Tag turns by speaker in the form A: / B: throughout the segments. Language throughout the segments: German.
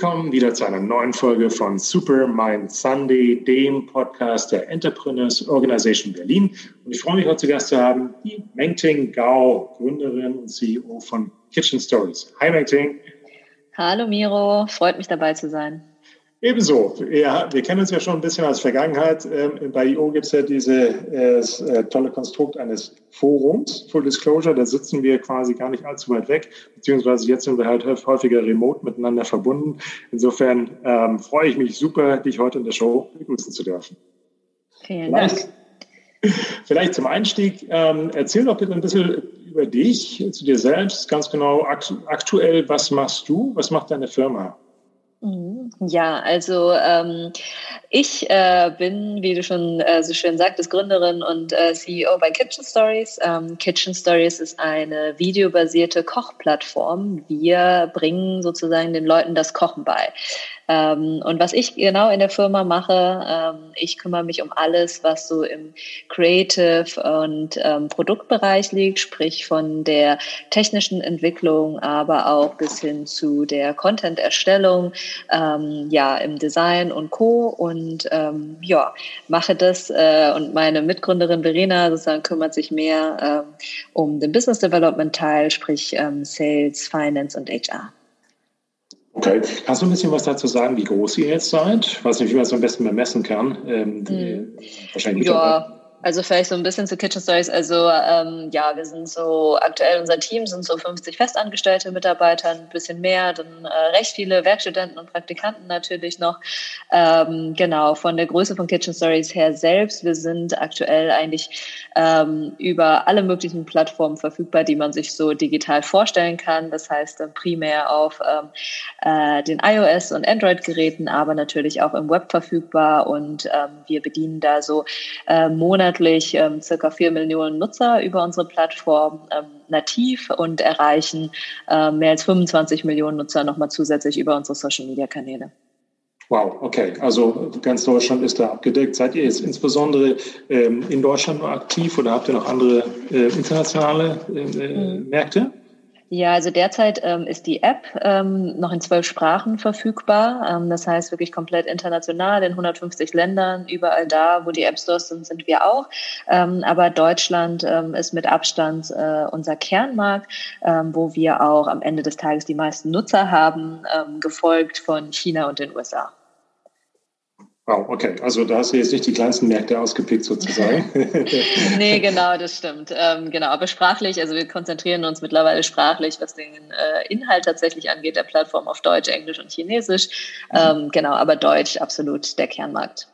A: Willkommen wieder zu einer neuen Folge von Super Mind Sunday, dem Podcast der Entrepreneurs Organization Berlin. Und ich freue mich heute zu Gast zu haben die Mengting Gao, Gründerin und CEO von Kitchen Stories. Hi Mengting.
B: Hallo Miro, freut mich dabei zu sein.
A: Ebenso. Ja, wir kennen uns ja schon ein bisschen als Vergangenheit. Ähm, bei IO gibt es ja dieses äh, tolle Konstrukt eines Forums, Full Disclosure. Da sitzen wir quasi gar nicht allzu weit weg, beziehungsweise jetzt sind wir halt häufiger remote miteinander verbunden. Insofern ähm, freue ich mich super, dich heute in der Show begrüßen zu dürfen.
B: Vielen Dank.
A: Vielleicht zum Einstieg, ähm, erzähl doch bitte ein bisschen über dich, zu dir selbst, ganz genau aktuell, was machst du, was macht deine Firma?
B: Mhm. Ja, also ähm, ich äh, bin, wie du schon äh, so schön sagtest, Gründerin und äh, CEO bei Kitchen Stories. Ähm, Kitchen Stories ist eine videobasierte Kochplattform. Wir bringen sozusagen den Leuten das Kochen bei. Ähm, und was ich genau in der Firma mache, ähm, ich kümmere mich um alles, was so im Creative und ähm, Produktbereich liegt, sprich von der technischen Entwicklung, aber auch bis hin zu der Content-Erstellung, ähm, ja, im Design und Co. Und ähm, ja, mache das äh, und meine Mitgründerin Verena sozusagen kümmert sich mehr ähm, um den Business Development Teil, sprich Sales, Finance und HR.
A: Okay. Kannst du ein bisschen was dazu sagen, wie groß ihr jetzt seid? Ich weiß nicht, wie man es am besten bemessen kann. Ähm,
B: hm. Wahrscheinlich ja, also vielleicht so ein bisschen zu Kitchen Stories. Also ähm, ja, wir sind so aktuell unser Team sind so 50 festangestellte Mitarbeiter, ein bisschen mehr, dann äh, recht viele Werkstudenten und Praktikanten natürlich noch. Ähm, genau von der Größe von Kitchen Stories her selbst. Wir sind aktuell eigentlich ähm, über alle möglichen Plattformen verfügbar, die man sich so digital vorstellen kann. Das heißt dann primär auf ähm, äh, den iOS und Android Geräten, aber natürlich auch im Web verfügbar und ähm, wir bedienen da so äh, Monate monatlich ähm, circa vier Millionen Nutzer über unsere Plattform ähm, nativ und erreichen äh, mehr als 25 Millionen Nutzer nochmal zusätzlich über unsere Social-Media-Kanäle.
A: Wow, okay. Also ganz Deutschland ist da abgedeckt. Seid ihr jetzt insbesondere ähm, in Deutschland nur aktiv oder habt ihr noch andere äh, internationale äh, mhm. Märkte?
B: Ja, also derzeit ähm, ist die App ähm, noch in zwölf Sprachen verfügbar. Ähm, das heißt wirklich komplett international in 150 Ländern. Überall da, wo die App Stores sind, sind wir auch. Ähm, aber Deutschland ähm, ist mit Abstand äh, unser Kernmarkt, ähm, wo wir auch am Ende des Tages die meisten Nutzer haben, ähm, gefolgt von China und den USA.
A: Wow, okay. Also da hast du jetzt nicht die kleinsten Märkte ausgepickt sozusagen.
B: nee, genau, das stimmt. Ähm, genau, aber sprachlich, also wir konzentrieren uns mittlerweile sprachlich, was den äh, Inhalt tatsächlich angeht, der Plattform auf Deutsch, Englisch und Chinesisch. Ähm, genau, aber Deutsch absolut der Kernmarkt.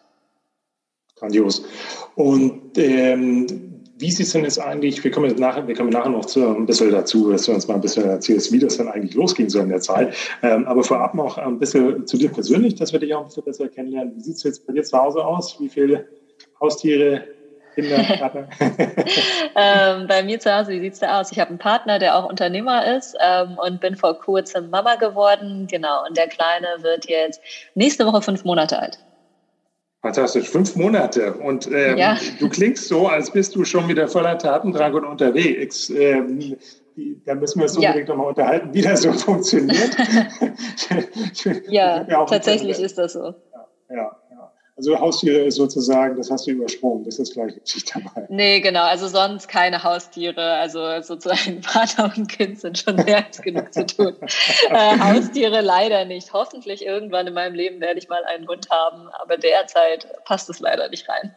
A: Grandios. Und ähm, wie sieht es denn jetzt eigentlich, wir kommen, jetzt nachher, wir kommen nachher noch zu, ein bisschen dazu, dass du uns mal ein bisschen erzählst, wie das dann eigentlich losgehen soll in der Zeit. Ähm, aber vorab noch ein bisschen zu dir persönlich, dass wir dich auch ein bisschen besser kennenlernen. Wie sieht es jetzt bei dir zu Hause aus? Wie viele Haustiere, Kinder, Partner?
B: ähm, bei mir zu Hause, wie sieht es da aus? Ich habe einen Partner, der auch Unternehmer ist ähm, und bin vor kurzem Mama geworden. Genau, und der Kleine wird jetzt nächste Woche fünf Monate alt.
A: Fantastisch, fünf Monate. Und ähm, ja. du klingst so, als bist du schon wieder voller Tatendrang und unterwegs. Ähm, da müssen wir uns ja. unbedingt nochmal unterhalten, wie das so funktioniert.
B: ja, tatsächlich ist das so.
A: Ja, ja. Also Haustiere ist sozusagen, das hast du übersprungen, das ist gleich nicht dabei.
B: Nee, genau, also sonst keine Haustiere, also sozusagen Vater und Kind sind schon mehr als genug zu tun. äh, Haustiere leider nicht. Hoffentlich irgendwann in meinem Leben werde ich mal einen Hund haben, aber derzeit passt es leider nicht rein.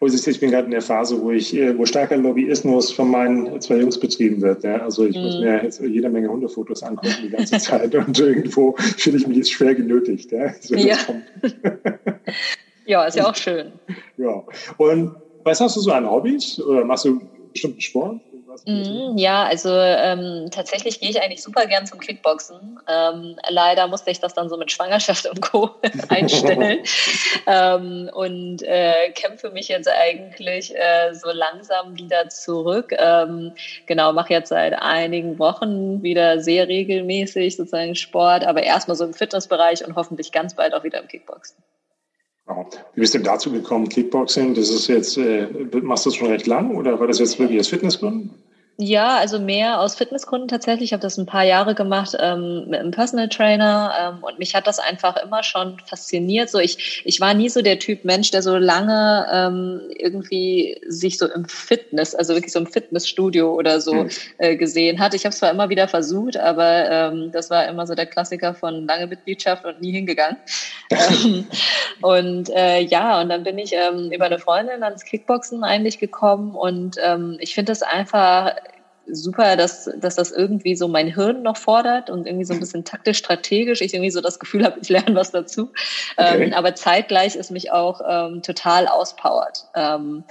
A: Oh, ich bin gerade in der Phase, wo ich, äh, wo starker Lobbyismus von meinen zwei Jungs betrieben wird. Ja? Also ich mm. muss mhm. mir jetzt jede Menge Hundefotos angucken die ganze Zeit und irgendwo fühle ich mich jetzt schwer genötigt. Ja,
B: so ja. Ja, ist ja auch schön.
A: Ja. Und was hast du so an Hobbys? Oder machst du bestimmten Sport?
B: Mm, ja, also ähm, tatsächlich gehe ich eigentlich super gern zum Kickboxen. Ähm, leider musste ich das dann so mit Schwangerschaft und Co. einstellen ähm, und äh, kämpfe mich jetzt eigentlich äh, so langsam wieder zurück. Ähm, genau, mache jetzt seit einigen Wochen wieder sehr regelmäßig sozusagen Sport, aber erstmal so im Fitnessbereich und hoffentlich ganz bald auch wieder im Kickboxen.
A: Wie bist du denn dazu gekommen, Kickboxing? Das ist jetzt, äh, machst du das schon recht lang oder war das jetzt wirklich aus Fitnessgründen?
B: Ja, also mehr aus Fitnessgründen tatsächlich. Ich habe das ein paar Jahre gemacht ähm, mit einem Personal Trainer ähm, und mich hat das einfach immer schon fasziniert. So ich, ich war nie so der Typ Mensch, der so lange ähm, irgendwie sich so im Fitness, also wirklich so im Fitnessstudio oder so mhm. äh, gesehen hat. Ich habe es zwar immer wieder versucht, aber ähm, das war immer so der Klassiker von lange Mitgliedschaft und nie hingegangen. ähm, und äh, ja, und dann bin ich ähm, über eine Freundin ans Kickboxen eigentlich gekommen und ähm, ich finde das einfach super, dass, dass das irgendwie so mein Hirn noch fordert und irgendwie so ein bisschen taktisch strategisch. Ich irgendwie so das Gefühl habe, ich lerne was dazu. Okay. Ähm, aber zeitgleich ist mich auch ähm, total auspowert. Ähm,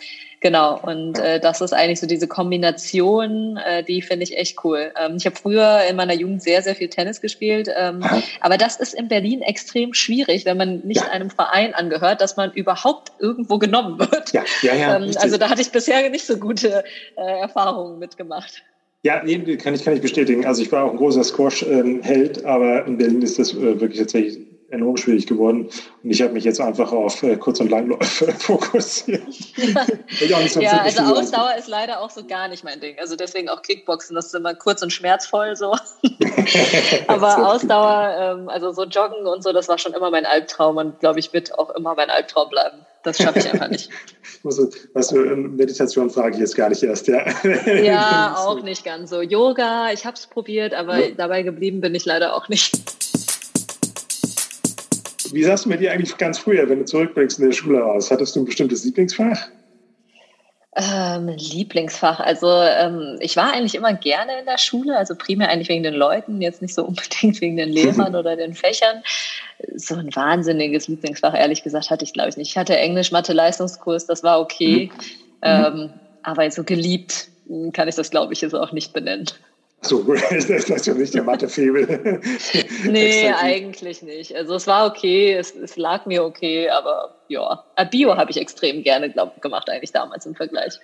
B: genau. Und äh, das ist eigentlich so diese Kombination, äh, die finde ich echt cool. Ähm, ich habe früher in meiner Jugend sehr, sehr viel Tennis gespielt. Ähm, aber das ist in Berlin extrem schwierig, wenn man nicht ja. einem Verein angehört, dass man überhaupt irgendwo genommen wird. Ja, ja, ja. Ähm, also da hatte ich bisher nicht so gute äh, Erfahrungen mitgemacht.
A: Ja, nee, kann ich, kann ich bestätigen. Also ich war auch ein großer Squash-Held, ähm, aber in Berlin ist das äh, wirklich tatsächlich enorm schwierig geworden. Und ich habe mich jetzt einfach auf äh, Kurz- und Langläufe fokussiert.
B: ja, also Ausdauer ist leider auch so gar nicht mein Ding. Also deswegen auch Kickboxen, das ist immer kurz und schmerzvoll so. Aber Ausdauer, ähm, also so Joggen und so, das war schon immer mein Albtraum und glaube ich, wird auch immer mein Albtraum bleiben. Das schaffe ich einfach nicht.
A: Was du, Meditation frage ich jetzt gar nicht erst, ja.
B: Ja, auch nicht ganz so. Yoga, ich habe es probiert, aber ja. dabei geblieben bin ich leider auch nicht.
A: Wie sahst du mit dir eigentlich ganz früher, wenn du zurückblickst in der Schule aus? Hattest du ein bestimmtes Lieblingsfach?
B: Ähm, Lieblingsfach. Also ähm, ich war eigentlich immer gerne in der Schule, also primär eigentlich wegen den Leuten, jetzt nicht so unbedingt wegen den Lehrern oder den Fächern. So ein wahnsinniges Lieblingsfach, ehrlich gesagt, hatte ich, glaube ich, nicht. Ich hatte Englisch, Mathe, Leistungskurs, das war okay. Mhm. Ähm, aber so geliebt kann ich das, glaube ich, jetzt auch nicht benennen.
A: So, das ist ja nicht der Mathefebel.
B: nee, eigentlich nicht. Also es war okay, es, es lag mir okay, aber ja, Bio habe ich extrem gerne glaub, gemacht eigentlich damals im Vergleich.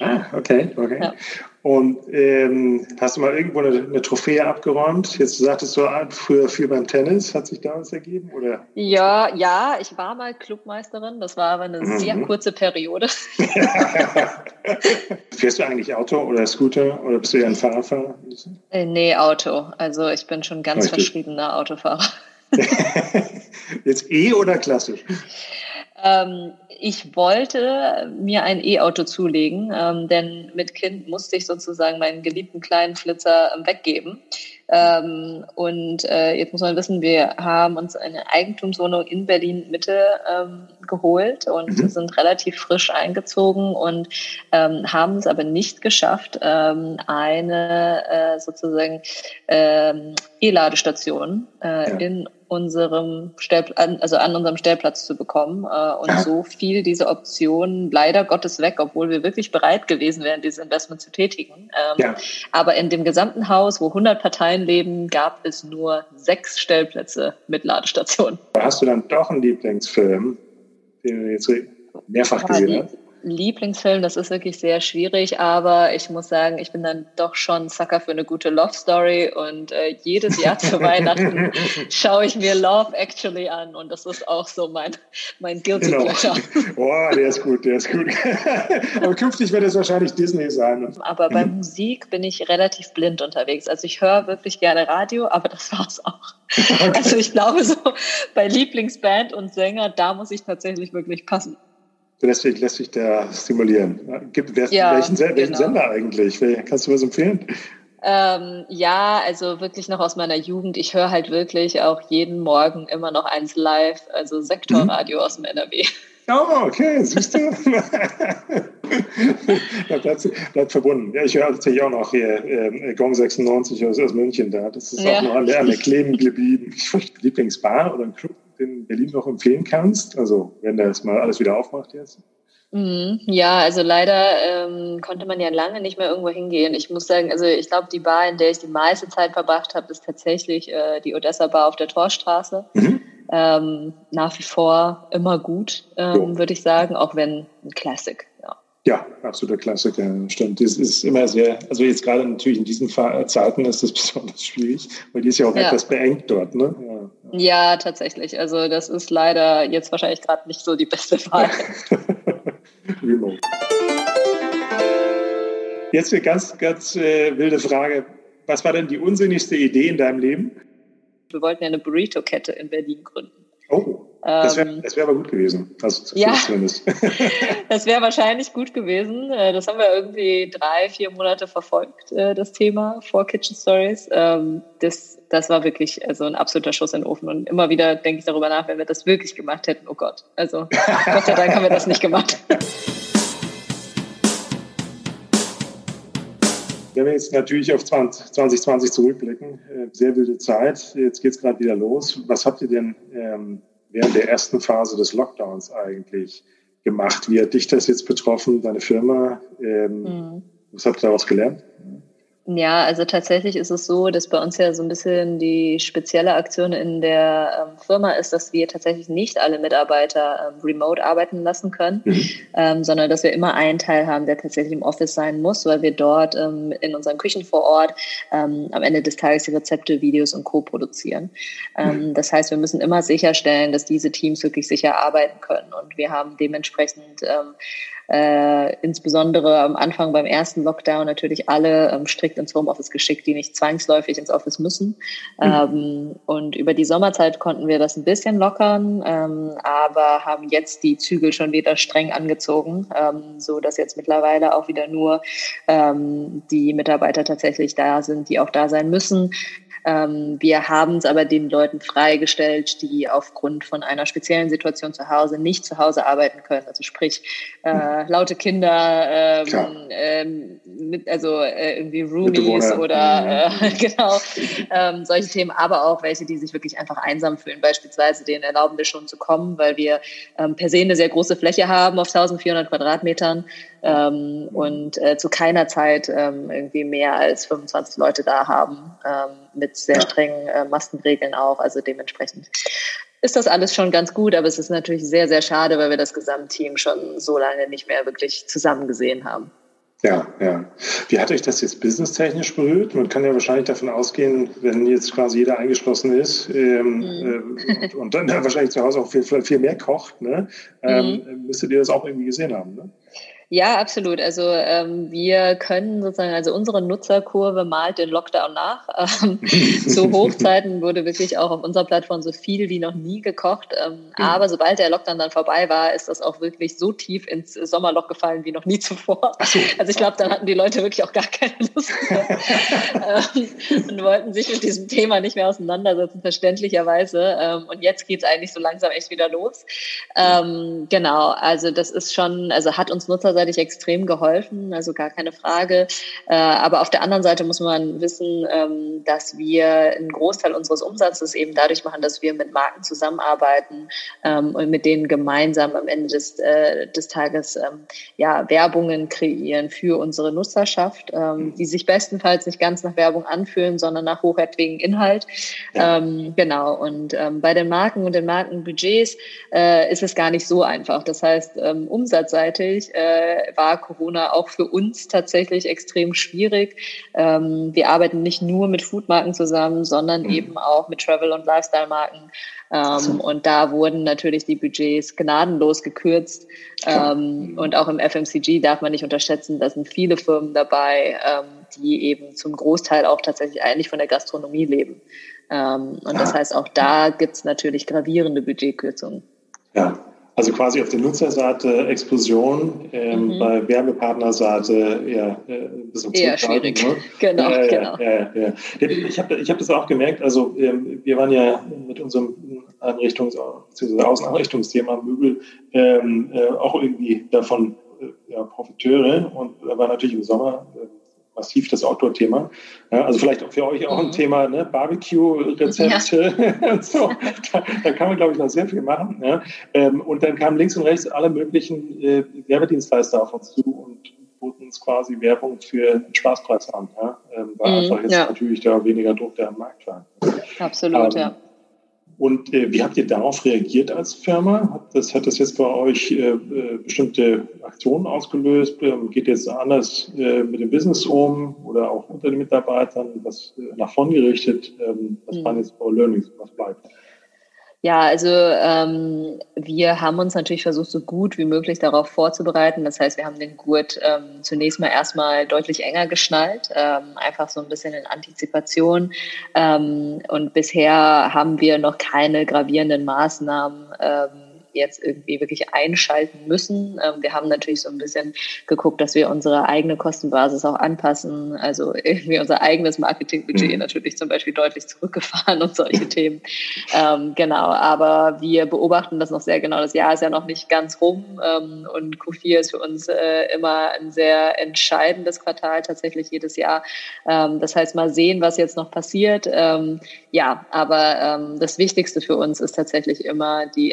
A: Ah, okay, okay. Ja. Und ähm, hast du mal irgendwo eine, eine, Trophäe abgeräumt? Jetzt sagtest du früher viel beim Tennis, hat sich da was ergeben? Oder?
B: Ja, ja, ich war mal Clubmeisterin, das war aber eine mhm. sehr kurze Periode.
A: Fährst du eigentlich Auto oder Scooter oder bist du ja ein Fahrradfahrer?
B: Äh, nee, Auto. Also ich bin schon ganz Richtig. verschriebener Autofahrer.
A: Jetzt E oder klassisch?
B: Ähm, ich wollte mir ein E-Auto zulegen, ähm, denn mit Kind musste ich sozusagen meinen geliebten kleinen Flitzer ähm, weggeben. Ähm, und äh, jetzt muss man wissen, wir haben uns eine Eigentumswohnung in Berlin Mitte ähm, geholt und mhm. sind relativ frisch eingezogen und ähm, haben es aber nicht geschafft, ähm, eine äh, sozusagen ähm, E-Ladestation äh, ja. in unserem Stellplatz, also an unserem Stellplatz zu bekommen. Äh, und so fiel diese Option leider Gottes weg, obwohl wir wirklich bereit gewesen wären, dieses Investment zu tätigen. Ähm, ja. Aber in dem gesamten Haus, wo 100 Parteien leben, gab es nur sechs Stellplätze mit Ladestationen.
A: Hast du dann doch einen Lieblingsfilm, den du jetzt mehrfach gesehen hast?
B: Lieblingsfilm, das ist wirklich sehr schwierig, aber ich muss sagen, ich bin dann doch schon Sucker für eine gute Love Story und äh, jedes Jahr zu Weihnachten schaue ich mir Love Actually an und das ist auch so mein, mein Guilty genau. Pleasure.
A: Boah, der ist gut, der ist gut. aber künftig wird es wahrscheinlich Disney sein.
B: Aber bei mhm. Musik bin ich relativ blind unterwegs. Also ich höre wirklich gerne Radio, aber das war's auch. Okay. Also ich glaube so, bei Lieblingsband und Sänger, da muss ich tatsächlich wirklich passen.
A: Deswegen lässt sich der stimulieren. Gibt, wer, ja, welchen, welchen genau. Sender eigentlich? Kannst du was empfehlen?
B: Ähm, ja, also wirklich noch aus meiner Jugend. Ich höre halt wirklich auch jeden Morgen immer noch eins live, also Sektorradio mhm. aus dem NRW.
A: Oh, okay, siehst du? da bleibt, bleibt verbunden. Ja, ich höre tatsächlich auch noch hier äh, Gong 96 aus, aus München da. Das ist ja. auch noch an der, an der Kleben geblieben. Lieblingsbar oder ein Club? In Berlin noch empfehlen kannst? Also wenn das mal alles wieder aufmacht jetzt?
B: Mhm. Ja, also leider ähm, konnte man ja lange nicht mehr irgendwo hingehen. Ich muss sagen, also ich glaube, die Bar, in der ich die meiste Zeit verbracht habe, ist tatsächlich äh, die Odessa Bar auf der Torstraße. Mhm. Ähm, nach wie vor immer gut, ähm, würde ich sagen, auch wenn ein Classic. Ja.
A: Absoluter Klassiker, stimmt. Das ist immer sehr, also jetzt gerade natürlich in diesen Zeiten ist das besonders schwierig, weil die ist ja auch ja. etwas beengt dort, ne?
B: Ja, ja. ja, tatsächlich. Also das ist leider jetzt wahrscheinlich gerade nicht so die beste Wahl. Remote.
A: Jetzt eine ganz, ganz äh, wilde Frage. Was war denn die unsinnigste Idee in deinem Leben?
B: Wir wollten ja eine Burrito-Kette in Berlin gründen.
A: Oh, das wäre ähm, wär aber gut gewesen. Also
B: ja, das wäre wahrscheinlich gut gewesen. Äh, das haben wir irgendwie drei, vier Monate verfolgt, äh, das Thema vor Kitchen Stories. Ähm, das, das war wirklich also ein absoluter Schuss in den Ofen. Und immer wieder denke ich darüber nach, wenn wir das wirklich gemacht hätten. Oh Gott. Also Gott sei Dank haben wir das nicht gemacht.
A: Wenn wir jetzt natürlich auf 2020 zurückblicken, äh, sehr wilde Zeit, jetzt geht es gerade wieder los. Was habt ihr denn ähm, während der ersten Phase des Lockdowns eigentlich gemacht? Wie hat dich das jetzt betroffen, deine Firma? Ähm, mhm. Was habt ihr daraus gelernt?
B: Ja, also tatsächlich ist es so, dass bei uns ja so ein bisschen die spezielle Aktion in der ähm, Firma ist, dass wir tatsächlich nicht alle Mitarbeiter ähm, remote arbeiten lassen können, mhm. ähm, sondern dass wir immer einen Teil haben, der tatsächlich im Office sein muss, weil wir dort ähm, in unseren Küchen vor Ort ähm, am Ende des Tages die Rezepte, Videos und Co. produzieren. Ähm, mhm. Das heißt, wir müssen immer sicherstellen, dass diese Teams wirklich sicher arbeiten können und wir haben dementsprechend äh, insbesondere am Anfang beim ersten Lockdown natürlich alle ähm, strikt ins Homeoffice geschickt, die nicht zwangsläufig ins Office müssen. Mhm. Ähm, und über die Sommerzeit konnten wir das ein bisschen lockern, ähm, aber haben jetzt die Zügel schon wieder streng angezogen, ähm, so dass jetzt mittlerweile auch wieder nur ähm, die Mitarbeiter tatsächlich da sind, die auch da sein müssen. Ähm, wir haben es aber den Leuten freigestellt, die aufgrund von einer speziellen Situation zu Hause nicht zu Hause arbeiten können. Also sprich äh, laute Kinder, ähm, ähm, mit, also äh, irgendwie Roomies oder äh, genau ähm, solche Themen, aber auch welche, die sich wirklich einfach einsam fühlen. Beispielsweise denen erlauben wir schon zu kommen, weil wir ähm, per se eine sehr große Fläche haben auf 1400 Quadratmetern ähm, und äh, zu keiner Zeit ähm, irgendwie mehr als 25 Leute da haben, ähm, mit sehr strengen äh, Maskenregeln auch. Also dementsprechend ist das alles schon ganz gut, aber es ist natürlich sehr, sehr schade, weil wir das Gesamtteam schon so lange nicht mehr wirklich zusammen gesehen haben.
A: Ja, ja. Wie hat euch das jetzt businesstechnisch berührt? Man kann ja wahrscheinlich davon ausgehen, wenn jetzt quasi jeder eingeschlossen ist ähm, mhm. äh, und, und, dann wahrscheinlich zu Hause auch viel, viel mehr kocht, ne? Ähm, mhm. müsstet ihr das auch irgendwie gesehen haben, ne?
B: Ja, absolut. Also ähm, wir können sozusagen, also unsere Nutzerkurve malt den Lockdown nach. Ähm, zu Hochzeiten wurde wirklich auch auf unserer Plattform so viel wie noch nie gekocht. Ähm, mhm. Aber sobald der Lockdown dann vorbei war, ist das auch wirklich so tief ins Sommerloch gefallen wie noch nie zuvor. Also ich glaube, dann hatten die Leute wirklich auch gar keine Lust mehr ähm, und wollten sich mit diesem Thema nicht mehr auseinandersetzen, verständlicherweise. Ähm, und jetzt geht's eigentlich so langsam echt wieder los. Ähm, genau, also das ist schon, also hat uns Nutzer unseitig extrem geholfen, also gar keine Frage. Äh, aber auf der anderen Seite muss man wissen, ähm, dass wir einen Großteil unseres Umsatzes eben dadurch machen, dass wir mit Marken zusammenarbeiten ähm, und mit denen gemeinsam am Ende des, äh, des Tages ähm, ja, Werbungen kreieren für unsere Nutzerschaft, die sich bestenfalls nicht ganz nach Werbung anfühlen, sondern nach hochwertigen Inhalt. Ja. Genau. Und bei den Marken und den Markenbudgets äh, ist es gar nicht so einfach. Das heißt, umsatzseitig äh, war Corona auch für uns tatsächlich extrem schwierig. Ähm, wir arbeiten nicht nur mit Foodmarken zusammen, sondern mhm. eben auch mit Travel- und Lifestyle-Marken. Ähm, und da wurden natürlich die Budgets gnadenlos gekürzt. Ähm, und auch im FMCG darf man nicht unterschätzen, da sind viele Firmen dabei, ähm, die eben zum Großteil auch tatsächlich eigentlich von der Gastronomie leben. Ähm, und das heißt, auch da gibt es natürlich gravierende Budgetkürzungen.
A: Ja, also quasi auf der Nutzerseite Explosion, ähm, mhm. bei Werbepartnerseite eher äh, ein bisschen
B: eher schwierig. Ne? Genau, äh, genau.
A: Ja. Ich habe ich hab das auch gemerkt. Also ähm, wir waren ja mit unserem Einrichtungs- bzw. Außeneinrichtungsthema Möbel ähm, äh, auch irgendwie davon äh, ja, Profiteure und da war natürlich im Sommer äh, massiv das Outdoor-Thema. Ja, also vielleicht auch für euch auch ein mhm. Thema, ne? Barbecue-Rezepte ja. so. Da, da, kann man, glaube ich, noch sehr viel machen. Ja? Ähm, und dann kamen links und rechts alle möglichen äh, Werbedienstleister auf uns zu und boten uns quasi Werbung für einen Spaßpreis an. Ja? Ähm, weil mhm, einfach jetzt natürlich da weniger Druck da am Markt war.
B: Absolut, ähm, ja.
A: Und äh, wie habt ihr darauf reagiert als Firma? Hat das, hat das jetzt bei euch äh, äh, bestimmte Aktionen ausgelöst? Ähm, geht jetzt anders äh, mit dem Business um oder auch unter den Mitarbeitern? Was äh, nach vorn gerichtet? Ähm, was mhm. waren jetzt eure Learnings? Was bleibt?
B: Ja, also ähm, wir haben uns natürlich versucht, so gut wie möglich darauf vorzubereiten. Das heißt, wir haben den Gurt ähm, zunächst mal erstmal deutlich enger geschnallt, ähm, einfach so ein bisschen in Antizipation. Ähm, und bisher haben wir noch keine gravierenden Maßnahmen ähm, jetzt irgendwie wirklich einschalten müssen. Ähm, wir haben natürlich so ein bisschen geguckt, dass wir unsere eigene Kostenbasis auch anpassen. Also irgendwie unser eigenes Marketingbudget mhm. natürlich zum Beispiel deutlich zurückgefahren und solche Themen. Ähm, genau, aber wir beobachten das noch sehr genau. Das Jahr ist ja noch nicht ganz rum ähm, und Q4 ist für uns äh, immer ein sehr entscheidendes Quartal tatsächlich jedes Jahr. Ähm, das heißt, mal sehen, was jetzt noch passiert. Ähm, ja, aber ähm, das Wichtigste für uns ist tatsächlich immer die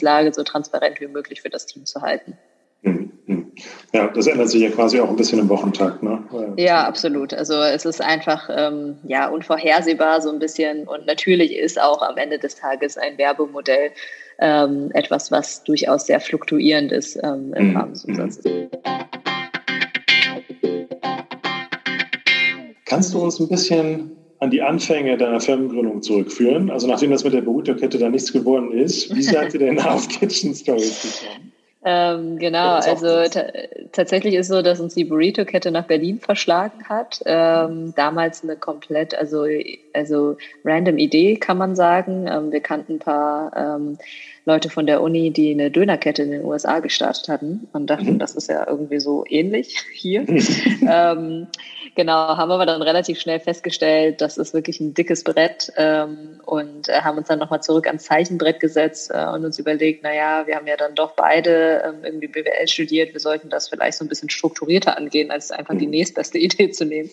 B: Informationslage so transparent wie möglich für das Team zu halten.
A: Hm, hm. Ja, das ändert sich ja quasi auch ein bisschen im Wochentakt, ne?
B: Ja, absolut. Also es ist einfach ähm, ja unvorhersehbar so ein bisschen und natürlich ist auch am Ende des Tages ein Werbemodell ähm, etwas, was durchaus sehr fluktuierend ist ähm, im mhm. Rahmen des Umsatzes.
A: Kannst du uns ein bisschen an die Anfänge deiner Firmengründung zurückführen? Also nachdem das mit der Burrito-Kette da nichts geworden ist, wie seid ihr denn auf Kitchen Stories gekommen?
B: Ähm, genau, also tatsächlich ist so, dass uns die Burrito-Kette nach Berlin verschlagen hat. Ähm, damals eine komplett, also, also random Idee, kann man sagen. Ähm, wir kannten ein paar ähm, Leute von der Uni, die eine Dönerkette in den USA gestartet hatten und dachten, mhm. das ist ja irgendwie so ähnlich hier. Genau, haben aber dann relativ schnell festgestellt, das ist wirklich ein dickes Brett ähm, und äh, haben uns dann nochmal zurück ans Zeichenbrett gesetzt äh, und uns überlegt, naja, wir haben ja dann doch beide ähm, irgendwie BWL studiert, wir sollten das vielleicht so ein bisschen strukturierter angehen, als einfach die mhm. nächstbeste Idee zu nehmen.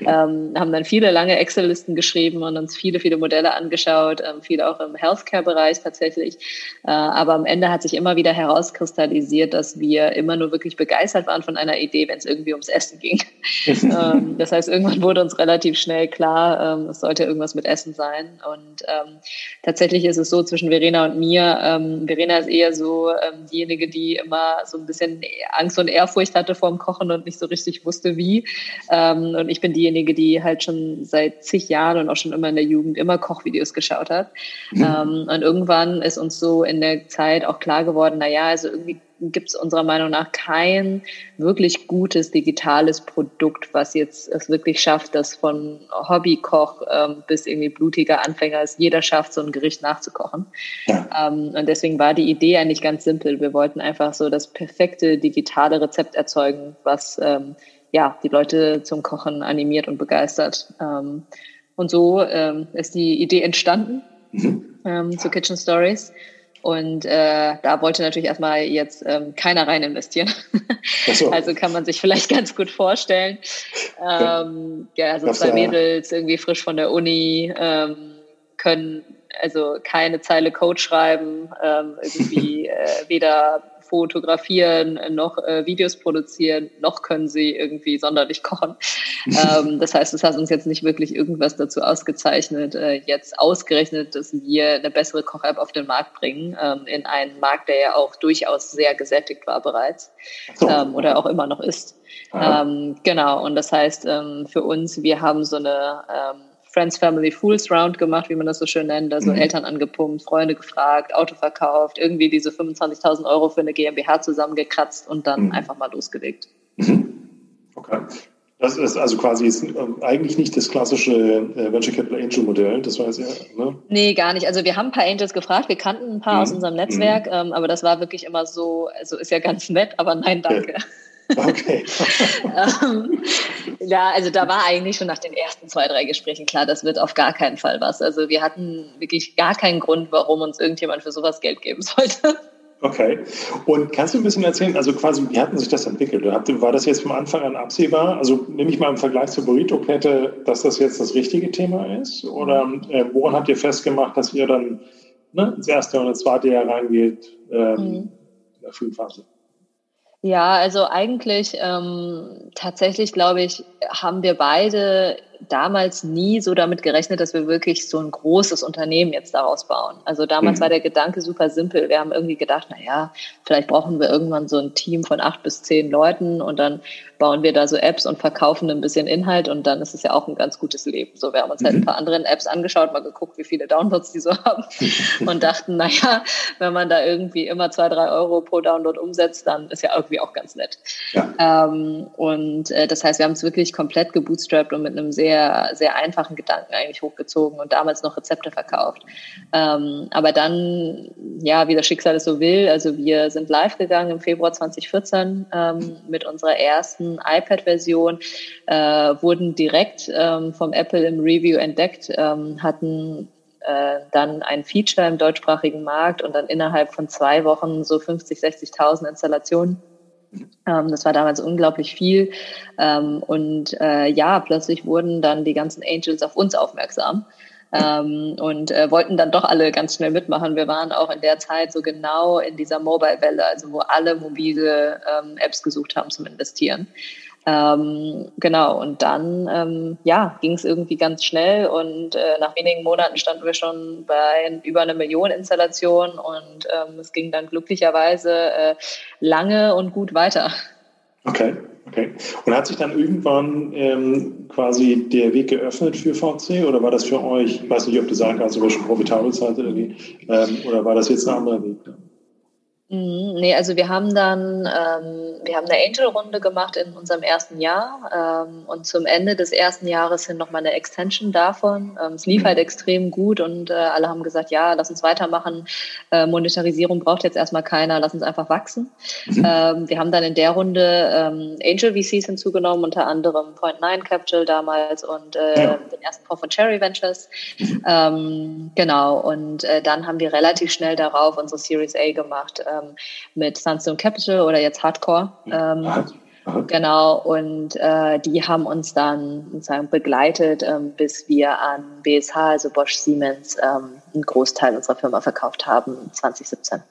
B: Ähm, haben dann viele lange Excel-Listen geschrieben und uns viele, viele Modelle angeschaut, ähm, viel auch im Healthcare-Bereich tatsächlich. Äh, aber am Ende hat sich immer wieder herauskristallisiert, dass wir immer nur wirklich begeistert waren von einer Idee, wenn es irgendwie ums Essen ging. Ähm, das heißt, irgendwann wurde uns relativ schnell klar, ähm, es sollte irgendwas mit Essen sein. Und ähm, tatsächlich ist es so zwischen Verena und mir. Verena ist eher so diejenige, die immer so ein bisschen Angst und Ehrfurcht hatte vor dem Kochen und nicht so richtig wusste, wie. und ich bin diejenige, die halt schon seit zig Jahren und auch schon immer in der Jugend immer Kochvideos geschaut hat. Mhm. und irgendwann ist uns so in der Zeit auch klar geworden, na ja, also irgendwie gibt es unserer Meinung nach kein wirklich gutes digitales Produkt, was jetzt es wirklich schafft, dass von Hobbykoch ähm, bis irgendwie blutiger Anfänger es jeder schafft, so ein Gericht nachzukochen. Ja. Ähm, und deswegen war die Idee eigentlich ganz simpel. Wir wollten einfach so das perfekte digitale Rezept erzeugen, was ähm, ja die Leute zum Kochen animiert und begeistert. Ähm, und so ähm, ist die Idee entstanden mhm. ähm, zu Kitchen Stories. Und äh, da wollte natürlich erstmal jetzt ähm, keiner rein investieren. So. Also kann man sich vielleicht ganz gut vorstellen. Ähm, ja, also zwei Mädels irgendwie frisch von der Uni ähm, können also keine Zeile Code schreiben, ähm, irgendwie äh, weder fotografieren, noch äh, Videos produzieren, noch können sie irgendwie sonderlich kochen. ähm, das heißt, es hat uns jetzt nicht wirklich irgendwas dazu ausgezeichnet, äh, jetzt ausgerechnet, dass wir eine bessere Koch-App auf den Markt bringen, ähm, in einen Markt, der ja auch durchaus sehr gesättigt war bereits so. ähm, oder auch immer noch ist. Ähm, genau, und das heißt ähm, für uns, wir haben so eine ähm, Friends, Family, Fools Round gemacht, wie man das so schön nennt. Also mhm. Eltern angepumpt, Freunde gefragt, Auto verkauft, irgendwie diese 25.000 Euro für eine GmbH zusammengekratzt und dann mhm. einfach mal losgelegt.
A: Mhm. Okay. Das ist also quasi ist, ähm, eigentlich nicht das klassische äh, Venture Capital Angel Modell, das weiß ja. Ne?
B: Nee, gar nicht. Also wir haben ein paar Angels gefragt, wir kannten ein paar aus mhm. unserem Netzwerk, mhm. ähm, aber das war wirklich immer so, also ist ja ganz nett, aber nein, danke. Okay. Okay. ähm, ja, also da war eigentlich schon nach den ersten zwei, drei Gesprächen klar, das wird auf gar keinen Fall was. Also wir hatten wirklich gar keinen Grund, warum uns irgendjemand für sowas Geld geben sollte.
A: Okay. Und kannst du ein bisschen erzählen, also quasi, wie hatten sich das entwickelt? War das jetzt vom Anfang an absehbar? Also nehme ich mal im Vergleich zur Burrito-Kette, dass das jetzt das richtige Thema ist? Oder äh, woran habt ihr festgemacht, dass ihr dann ne, ins erste und ins zweite Jahr reingeht ähm, mhm. in der Frühphase?
B: Ja, also eigentlich ähm, tatsächlich glaube ich, haben wir beide damals nie so damit gerechnet, dass wir wirklich so ein großes Unternehmen jetzt daraus bauen. Also damals mhm. war der Gedanke super simpel. Wir haben irgendwie gedacht, na ja, vielleicht brauchen wir irgendwann so ein Team von acht bis zehn Leuten und dann bauen wir da so Apps und verkaufen ein bisschen Inhalt und dann ist es ja auch ein ganz gutes Leben. So, wir haben uns halt ein mhm. paar anderen Apps angeschaut, mal geguckt, wie viele Downloads die so haben und dachten, na ja, wenn man da irgendwie immer zwei, drei Euro pro Download umsetzt, dann ist ja irgendwie auch ganz nett. Ja. Ähm, und äh, das heißt, wir haben es wirklich komplett gebootstrapped und mit einem sehr, sehr einfachen Gedanken eigentlich hochgezogen und damals noch Rezepte verkauft. Ähm, aber dann, ja, wie das Schicksal es so will, also wir sind live gegangen im Februar 2014 ähm, mit unserer ersten iPad-Version, äh, wurden direkt ähm, vom Apple im Review entdeckt, ähm, hatten äh, dann ein Feature im deutschsprachigen Markt und dann innerhalb von zwei Wochen so 50, 60.000 Installationen. Ähm, das war damals unglaublich viel. Ähm, und äh, ja, plötzlich wurden dann die ganzen Angels auf uns aufmerksam. Ähm, und äh, wollten dann doch alle ganz schnell mitmachen. Wir waren auch in der Zeit so genau in dieser Mobile-Welle, also wo alle mobile Apps gesucht haben zum Investieren. Ähm, genau, und dann ähm, ja, ging es irgendwie ganz schnell und äh, nach wenigen Monaten standen wir schon bei über einer Million Installationen und ähm, es ging dann glücklicherweise äh, lange und gut weiter.
A: Okay, okay. Und hat sich dann irgendwann ähm, quasi der Weg geöffnet für VC oder war das für euch, ich weiß nicht, ob du sagen kannst, ihr schon profitabel seid irgendwie, ähm, oder war das jetzt ein anderer Weg?
B: Mhm, nee, also wir haben dann, ähm, wir haben eine Angel-Runde gemacht in unserem ersten Jahr ähm, und zum Ende des ersten Jahres hin nochmal eine Extension davon. Ähm, es lief mhm. halt extrem gut und äh, alle haben gesagt, ja, lass uns weitermachen. Äh, Monetarisierung braucht jetzt erstmal keiner, lass uns einfach wachsen. Mhm. Ähm, wir haben dann in der Runde ähm, Angel VCs hinzugenommen, unter anderem Point Nine Capital damals und äh, ja. den ersten Fonds von Cherry Ventures. Mhm. Ähm, genau, und äh, dann haben wir relativ schnell darauf unsere Series A gemacht ähm, mit Sunstone Capital oder jetzt Hardcore. Ähm, Genau, und äh, die haben uns dann sozusagen begleitet, ähm, bis wir an BSH, also Bosch Siemens, ähm, einen Großteil unserer Firma verkauft haben 2017.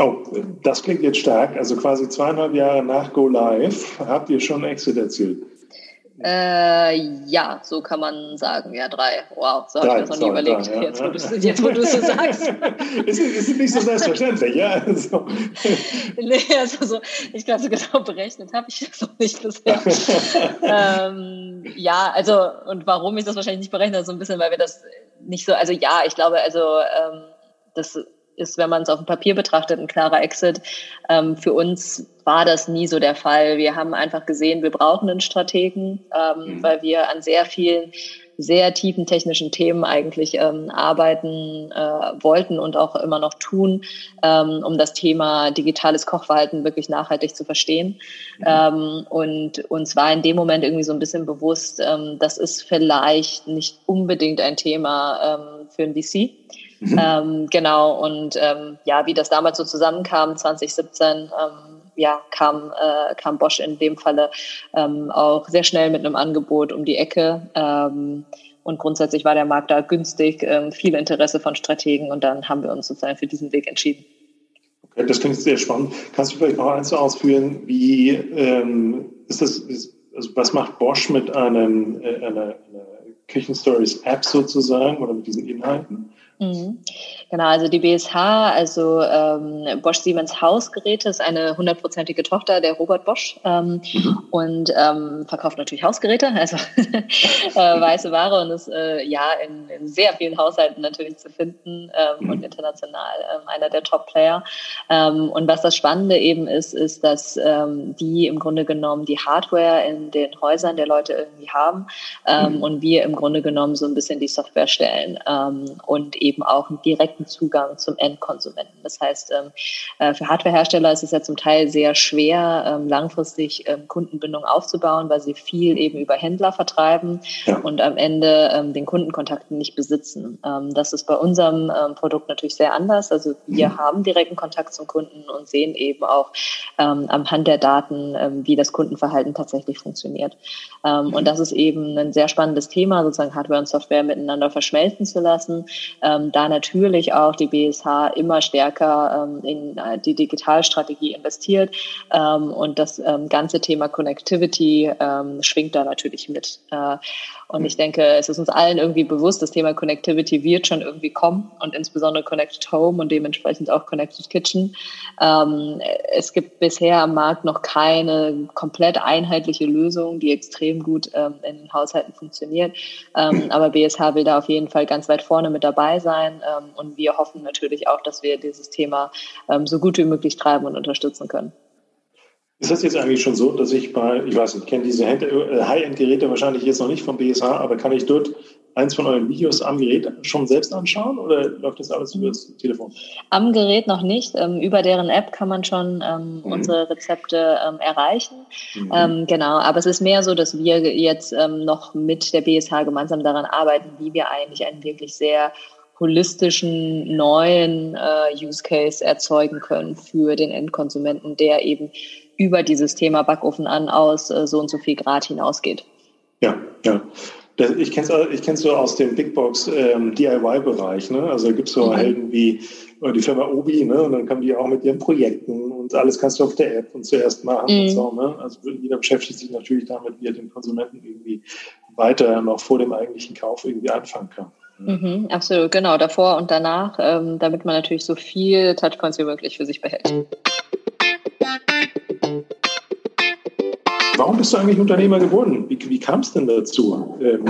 A: Oh, das klingt jetzt stark. Also quasi zweieinhalb Jahre nach Go Live habt ihr schon Exit erzielt.
B: Äh, ja, so kann man sagen. Ja, drei. Wow, so habe ich mir das noch nie überlegt. Drei, ja. jetzt, wo du, jetzt, wo du es so sagst.
A: ist, ist nicht so selbstverständlich, ja? Also.
B: nee, also so, ich glaube, so genau berechnet habe ich das noch nicht bisher. ähm, ja, also, und warum ich das wahrscheinlich nicht berechnet, so ein bisschen, weil wir das nicht so, also ja, ich glaube, also, ähm, das ist, wenn man es auf dem Papier betrachtet, ein klarer Exit. Ähm, für uns war das nie so der Fall. Wir haben einfach gesehen, wir brauchen einen Strategen, ähm, mhm. weil wir an sehr vielen sehr tiefen technischen Themen eigentlich ähm, arbeiten äh, wollten und auch immer noch tun, ähm, um das Thema digitales Kochverhalten wirklich nachhaltig zu verstehen. Mhm. Ähm, und uns war in dem Moment irgendwie so ein bisschen bewusst, ähm, das ist vielleicht nicht unbedingt ein Thema ähm, für ein VC. Mhm. Ähm, genau, und ähm, ja, wie das damals so zusammenkam, 2017, ähm, ja, kam, äh, kam Bosch in dem Falle ähm, auch sehr schnell mit einem Angebot um die Ecke. Ähm, und grundsätzlich war der Markt da günstig, ähm, viel Interesse von Strategen und dann haben wir uns sozusagen für diesen Weg entschieden.
A: Okay, das klingt sehr spannend. Kannst du vielleicht noch eins ausführen, wie ähm, ist das, ist, also was macht Bosch mit einem, äh, einer, einer Küchenstories App sozusagen oder mit diesen Inhalten?
B: Mhm. Genau, also die BSH, also ähm, Bosch Siemens Hausgeräte, ist eine hundertprozentige Tochter der Robert Bosch ähm, mhm. und ähm, verkauft natürlich Hausgeräte, also äh, weiße Ware und ist äh, ja in, in, sehr vielen Haushalten natürlich zu finden ähm, mhm. und international ähm, einer der Top-Player. Ähm, und was das Spannende eben ist, ist, dass ähm, die im Grunde genommen die Hardware in den Häusern der Leute irgendwie haben ähm, mhm. und wir im Grunde genommen so ein bisschen die Software stellen ähm, und eben auch einen direkten Zugang zum Endkonsumenten. Das heißt, ähm, äh, für Hardwarehersteller ist es ja zum Teil sehr schwer, ähm, langfristig ähm, Kundenbindung aufzubauen, weil sie viel eben über Händler vertreiben ja. und am Ende den Kundenkontakten nicht besitzen. Das ist bei unserem Produkt natürlich sehr anders. Also wir mhm. haben direkten Kontakt zum Kunden und sehen eben auch anhand der Daten, wie das Kundenverhalten tatsächlich funktioniert. Mhm. Und das ist eben ein sehr spannendes Thema, sozusagen Hardware und Software miteinander verschmelzen zu lassen da natürlich auch die BSH immer stärker ähm, in äh, die Digitalstrategie investiert ähm, und das ähm, ganze Thema Connectivity ähm, schwingt da natürlich mit. Äh, und ich denke, es ist uns allen irgendwie bewusst, das Thema Connectivity wird schon irgendwie kommen und insbesondere Connected Home und dementsprechend auch Connected Kitchen. Ähm, es gibt bisher am Markt noch keine komplett einheitliche Lösung, die extrem gut ähm, in Haushalten funktioniert. Ähm, aber BSH will da auf jeden Fall ganz weit vorne mit dabei sein ähm, und wir hoffen natürlich auch, dass wir dieses Thema ähm, so gut wie möglich treiben und unterstützen können.
A: Ist das jetzt eigentlich schon so, dass ich bei, ich weiß nicht, ich kenne diese äh, High-End-Geräte wahrscheinlich jetzt noch nicht vom BSH, aber kann ich dort eins von euren Videos am Gerät schon selbst anschauen oder läuft das alles über das Telefon?
B: Am Gerät noch nicht. Ähm, über deren App kann man schon ähm, mhm. unsere Rezepte ähm, erreichen. Mhm. Genau, aber es ist mehr so, dass wir jetzt noch mit der BSH gemeinsam daran arbeiten, wie wir eigentlich einen wirklich sehr holistischen neuen äh, Use Case erzeugen können für den Endkonsumenten, der eben über dieses Thema Backofen an aus äh, so und so viel Grad hinausgeht.
A: Ja, ja. Ich kenne es ich kenn's so aus dem Big Box ähm, DIY-Bereich. Ne? Also da gibt es so mhm. Helden wie äh, die Firma Obi, ne? und dann kommen die auch mit ihren Projekten und alles kannst du auf der App und zuerst machen mhm. und so. Ne? Also jeder beschäftigt sich natürlich damit, wie er den Konsumenten irgendwie weiter noch vor dem eigentlichen Kauf irgendwie anfangen kann.
B: Mhm, absolut, genau, davor und danach, ähm, damit man natürlich so viel Touchpoints wie möglich für sich behält.
A: Warum bist du eigentlich Unternehmer geworden? Wie, wie kam es denn dazu? Ähm,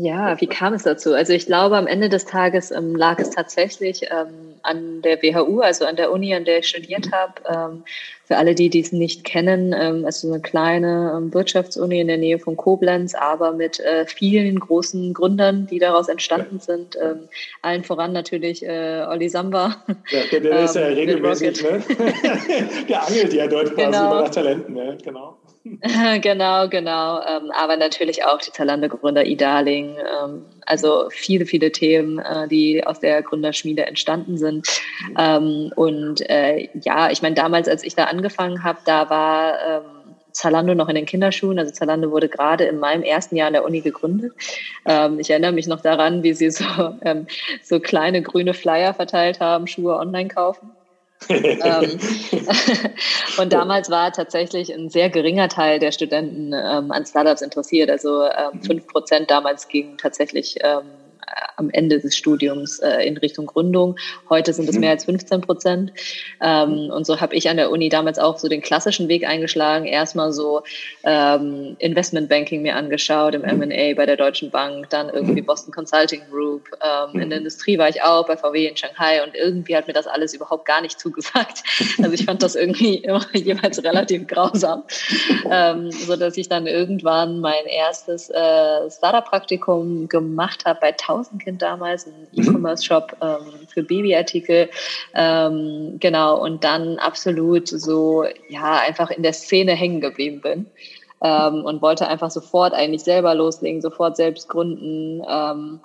B: ja, wie kam es dazu? Also ich glaube, am Ende des Tages ähm, lag es tatsächlich ähm, an der WHU, also an der Uni, an der ich studiert habe. Ähm, für alle, die dies nicht kennen, ähm, also eine kleine ähm, Wirtschaftsuni in der Nähe von Koblenz, aber mit äh, vielen großen Gründern, die daraus entstanden sind. Ähm, allen voran natürlich äh, Olli Samba.
A: Ja, der, der ist ja regelmäßig, ne? der angelt ja dort quasi genau. nach Talenten, ne? genau.
B: genau, genau. Ähm, aber natürlich auch die Zalando-Gründer Idaling. Ähm, also viele, viele Themen, äh, die aus der Gründerschmiede entstanden sind. Ähm, und äh, ja, ich meine, damals, als ich da angefangen habe, da war ähm, Zalando noch in den Kinderschuhen. Also Zalando wurde gerade in meinem ersten Jahr an der Uni gegründet. Ähm, ich erinnere mich noch daran, wie sie so, ähm, so kleine grüne Flyer verteilt haben, Schuhe online kaufen und damals war tatsächlich ein sehr geringer Teil der Studenten ähm, an Startups interessiert. Also ähm, 5% damals ging tatsächlich ähm, am Ende des Studiums äh, in Richtung Gründung. Heute sind es mhm. mehr als 15 Prozent. Ähm, und so habe ich an der Uni damals auch so den klassischen Weg eingeschlagen. Erstmal so ähm, Investmentbanking mir angeschaut im M&A bei der Deutschen Bank, dann irgendwie Boston Consulting Group. Ähm, in der Industrie war ich auch bei VW in Shanghai und irgendwie hat mir das alles überhaupt gar nicht zugesagt. Also ich fand das irgendwie immer jeweils relativ grausam, ähm, so dass ich dann irgendwann mein erstes äh, Startup-Praktikum gemacht habe bei 1000 Außenkind damals, ein mhm. E-Commerce-Shop ähm, für Babyartikel. Ähm, genau, und dann absolut so, ja, einfach in der Szene hängen geblieben bin. Ähm, und wollte einfach sofort eigentlich selber loslegen, sofort selbst gründen. Ähm,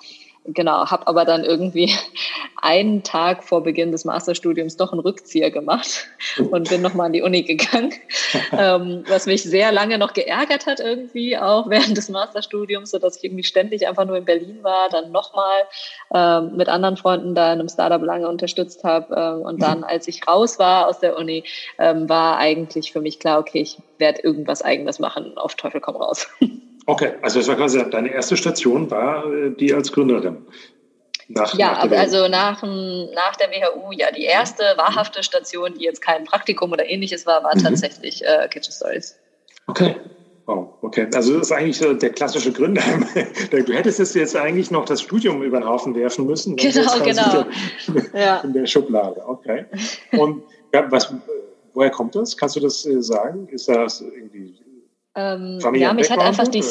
B: genau, habe aber dann irgendwie einen Tag vor Beginn des Masterstudiums doch einen Rückzieher gemacht und bin nochmal an die Uni gegangen, ähm, was mich sehr lange noch geärgert hat irgendwie, auch während des Masterstudiums, so dass ich irgendwie ständig einfach nur in Berlin war, dann nochmal ähm, mit anderen Freunden da in einem Startup lange unterstützt habe ähm, und dann, als ich raus war aus der Uni, ähm, war eigentlich für mich klar, okay, ich werde irgendwas Eigenes machen, auf Teufel komm raus.
A: Okay, also das war quasi deine erste Station, war äh, die als Gründerin.
B: Nach, ja, nach also nach, nach der WHU, ja, die erste wahrhafte Station, die jetzt kein Praktikum oder ähnliches war, war mhm. tatsächlich äh, Kitchen Stories.
A: Okay. Wow, okay. Also das ist eigentlich so der klassische Gründer. Du hättest jetzt eigentlich noch das Studium über den Haufen werfen müssen.
B: Genau, genau.
A: ja. In der Schublade, okay. Und was, woher kommt das? Kannst du das äh, sagen? Ist das
B: ähm, ja, mich hat einfach die,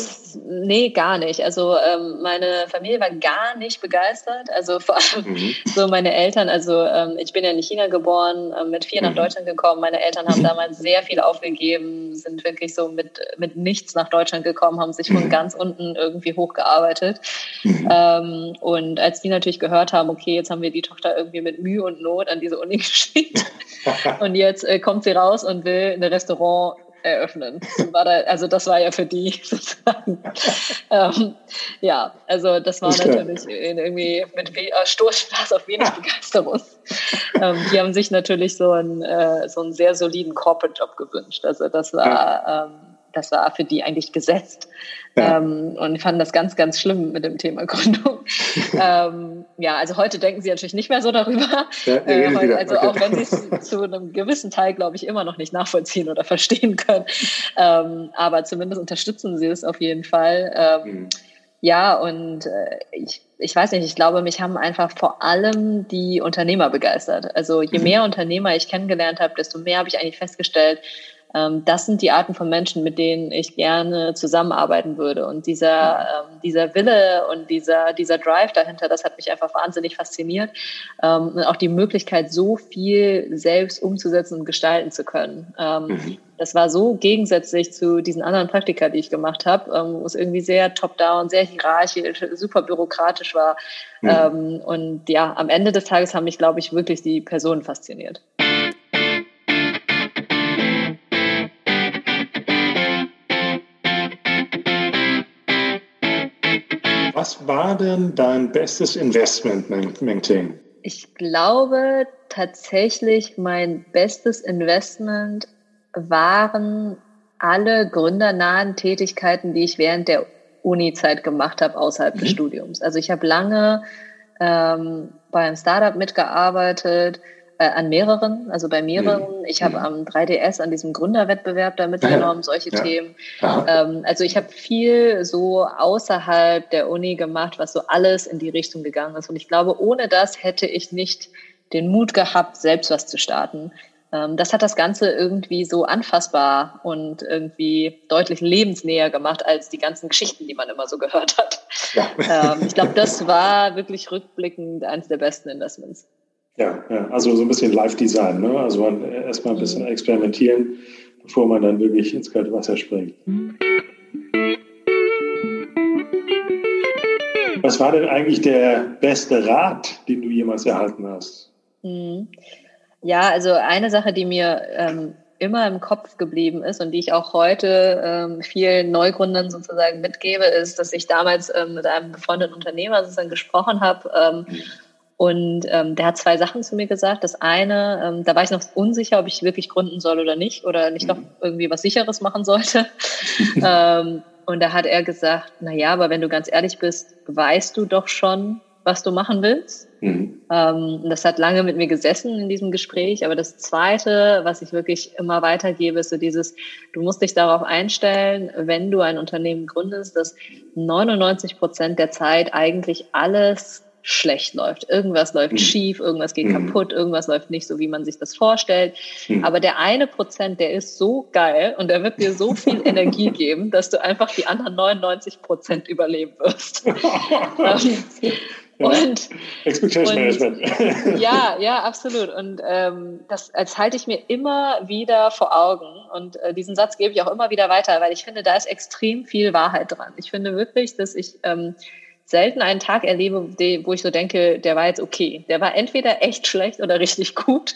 B: nee, gar nicht. Also ähm, meine Familie war gar nicht begeistert. Also vor allem mhm. so meine Eltern, also ähm, ich bin ja in China geboren, äh, mit vier mhm. nach Deutschland gekommen. Meine Eltern haben damals sehr viel aufgegeben, sind wirklich so mit, mit nichts nach Deutschland gekommen, haben sich von mhm. ganz unten irgendwie hochgearbeitet. Mhm. Ähm, und als die natürlich gehört haben, okay, jetzt haben wir die Tochter irgendwie mit Mühe und Not an diese Uni geschickt und jetzt äh, kommt sie raus und will eine Restaurant eröffnen. Da, also das war ja für die sozusagen. ähm, ja, also das war das natürlich irgendwie mit Stoßspaß auf wenig Begeisterung. ähm, die haben sich natürlich so einen, äh, so einen sehr soliden Corporate-Job gewünscht. Also das war, ähm, das war für die eigentlich gesetzt. Ja. Ähm, und fanden das ganz, ganz schlimm mit dem Thema Gründung. ähm, ja, also heute denken sie natürlich nicht mehr so darüber. Ja, äh, heute, also okay. auch wenn sie es zu einem gewissen Teil, glaube ich, immer noch nicht nachvollziehen oder verstehen können. Ähm, aber zumindest unterstützen sie es auf jeden Fall. Ähm, mhm. Ja, und äh, ich, ich weiß nicht, ich glaube, mich haben einfach vor allem die Unternehmer begeistert. Also je mhm. mehr Unternehmer ich kennengelernt habe, desto mehr habe ich eigentlich festgestellt, das sind die Arten von Menschen, mit denen ich gerne zusammenarbeiten würde. Und dieser, ähm, dieser Wille und dieser, dieser Drive dahinter, das hat mich einfach wahnsinnig fasziniert. Ähm, und auch die Möglichkeit, so viel selbst umzusetzen und gestalten zu können. Ähm, mhm. Das war so gegensätzlich zu diesen anderen Praktika, die ich gemacht habe, ähm, wo es irgendwie sehr top-down, sehr hierarchisch, super bürokratisch war. Mhm. Ähm, und ja, am Ende des Tages haben mich, glaube ich, wirklich die Personen fasziniert.
A: Was war denn dein bestes Investment, Mengting?
B: Ich glaube tatsächlich, mein bestes Investment waren alle gründernahen Tätigkeiten, die ich während der Uni-Zeit gemacht habe, außerhalb mhm. des Studiums. Also ich habe lange ähm, bei einem Startup mitgearbeitet, äh, an mehreren, also bei mehreren. Mhm. Ich habe mhm. am 3DS an diesem Gründerwettbewerb da mitgenommen, solche ja. Themen. Ähm, also ich habe viel so außerhalb der Uni gemacht, was so alles in die Richtung gegangen ist. Und ich glaube, ohne das hätte ich nicht den Mut gehabt, selbst was zu starten. Ähm, das hat das Ganze irgendwie so anfassbar und irgendwie deutlich lebensnäher gemacht als die ganzen Geschichten, die man immer so gehört hat. Ja. Ähm, ich glaube, das war wirklich rückblickend eines der besten Investments.
A: Ja, ja, also so ein bisschen Live-Design, ne? Also erstmal ein bisschen mhm. experimentieren, bevor man dann wirklich ins kalte Wasser springt. Was war denn eigentlich der beste Rat, den du jemals erhalten hast?
B: Mhm. Ja, also eine Sache, die mir ähm, immer im Kopf geblieben ist und die ich auch heute ähm, vielen Neugründern sozusagen mitgebe, ist, dass ich damals ähm, mit einem befreundeten Unternehmer sozusagen gesprochen habe. Ähm, mhm und ähm, der hat zwei Sachen zu mir gesagt. Das eine, ähm, da war ich noch unsicher, ob ich wirklich gründen soll oder nicht oder nicht noch mhm. irgendwie was Sicheres machen sollte. ähm, und da hat er gesagt, na ja, aber wenn du ganz ehrlich bist, weißt du doch schon, was du machen willst. Mhm. Ähm, das hat lange mit mir gesessen in diesem Gespräch. Aber das Zweite, was ich wirklich immer weitergebe, ist so dieses, du musst dich darauf einstellen, wenn du ein Unternehmen gründest, dass 99 Prozent der Zeit eigentlich alles schlecht läuft. Irgendwas läuft mhm. schief, irgendwas geht mhm. kaputt, irgendwas läuft nicht so, wie man sich das vorstellt. Mhm. Aber der eine Prozent, der ist so geil und der wird dir so viel Energie geben, dass du einfach die anderen 99 Prozent überleben wirst.
A: Ja. Und, Expectation
B: Management. ja, ja, absolut. Und ähm, das als halte ich mir immer wieder vor Augen. Und äh, diesen Satz gebe ich auch immer wieder weiter, weil ich finde, da ist extrem viel Wahrheit dran. Ich finde wirklich, dass ich ähm, selten einen Tag erlebe, wo ich so denke, der war jetzt okay. Der war entweder echt schlecht oder richtig gut.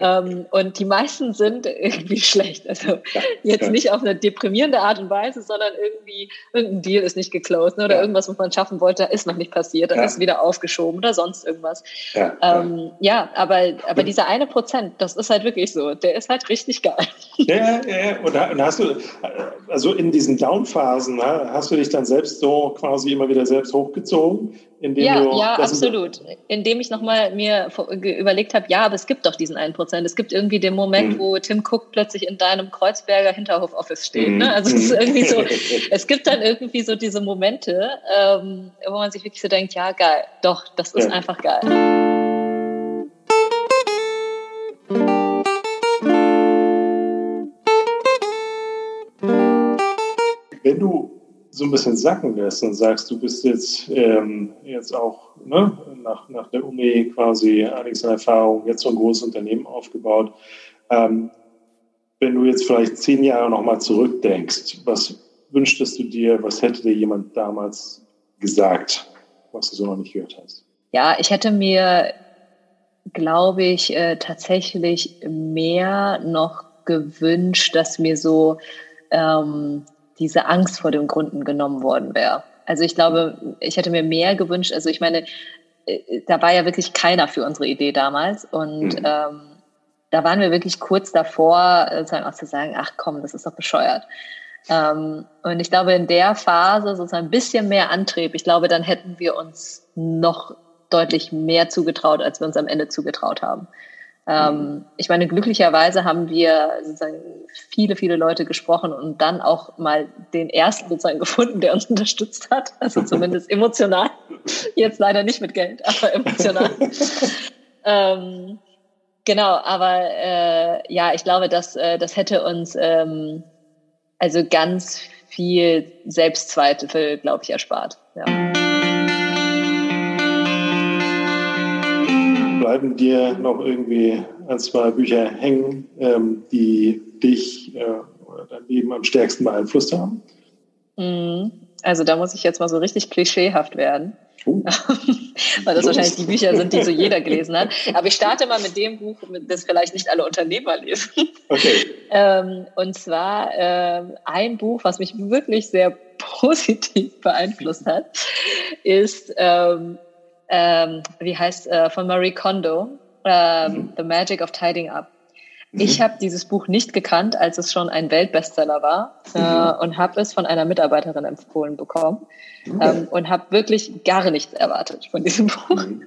B: Ähm, und die meisten sind irgendwie schlecht. Also jetzt nicht auf eine deprimierende Art und Weise, sondern irgendwie irgendein Deal ist nicht geclosed ne? oder ja. irgendwas, was man schaffen wollte, ist noch nicht passiert, dann ja. ist wieder aufgeschoben oder sonst irgendwas. Ja, ähm, ja aber, aber dieser eine Prozent, das ist halt wirklich so. Der ist halt richtig geil.
A: Ja, ja, und hast du, also in diesen Downphasen, hast du dich dann selbst so quasi immer wieder selbst hochgezogen?
B: Indem ja, du, ja, absolut. Indem ich nochmal mir überlegt habe, ja, aber es gibt doch diesen einen Prozent. Es gibt irgendwie den Moment, mhm. wo Tim Cook plötzlich in deinem Kreuzberger Hinterhof-Office steht. Mhm. Ne? Also es ist irgendwie so, es gibt dann irgendwie so diese Momente, ähm, wo man sich wirklich so denkt, ja, geil, doch, das ist ja. einfach geil.
A: Wenn du so ein bisschen sacken lässt und sagst, du bist jetzt, ähm, jetzt auch ne, nach, nach der Uni quasi einiges an Erfahrung, jetzt so ein großes Unternehmen aufgebaut. Ähm, wenn du jetzt vielleicht zehn Jahre nochmal zurückdenkst, was wünschtest du dir, was hätte dir jemand damals gesagt, was du so noch nicht gehört hast?
B: Ja, ich hätte mir, glaube ich, äh, tatsächlich mehr noch gewünscht, dass mir so ähm, diese Angst vor dem Gründen genommen worden wäre. Also ich glaube, ich hätte mir mehr gewünscht. Also ich meine, äh, da war ja wirklich keiner für unsere Idee damals und mhm. ähm, da waren wir wirklich kurz davor, sozusagen auch zu sagen, ach komm, das ist doch bescheuert. Ähm, und ich glaube, in der Phase sozusagen ein bisschen mehr Antrieb, ich glaube, dann hätten wir uns noch deutlich mehr zugetraut, als wir uns am Ende zugetraut haben. Ähm, ich meine, glücklicherweise haben wir sozusagen viele, viele Leute gesprochen und dann auch mal den ersten sozusagen gefunden, der uns unterstützt hat. Also zumindest emotional. Jetzt leider nicht mit Geld, aber emotional. ähm, genau, aber äh, ja, ich glaube, dass äh, das hätte uns ähm, also ganz viel Selbstzweifel, glaube ich, erspart. Ja.
A: Bleiben dir noch irgendwie ein, zwei Bücher hängen, ähm, die dich äh, oder dein Leben am stärksten beeinflusst haben?
B: Mhm. Also da muss ich jetzt mal so richtig klischeehaft werden. Uh. Weil das Los. wahrscheinlich die Bücher sind, die so jeder gelesen hat. Aber ich starte mal mit dem Buch, das vielleicht nicht alle Unternehmer lesen. Okay. Ähm, und zwar ähm, ein Buch, was mich wirklich sehr positiv beeinflusst hat, ist, ähm, ähm, wie heißt, äh, von Marie Kondo, ähm, mhm. The Magic of Tidying Up. Ich mhm. habe dieses Buch nicht gekannt, als es schon ein Weltbestseller war äh, mhm. und habe es von einer Mitarbeiterin empfohlen bekommen ähm, und habe wirklich gar nichts erwartet von diesem Buch mhm.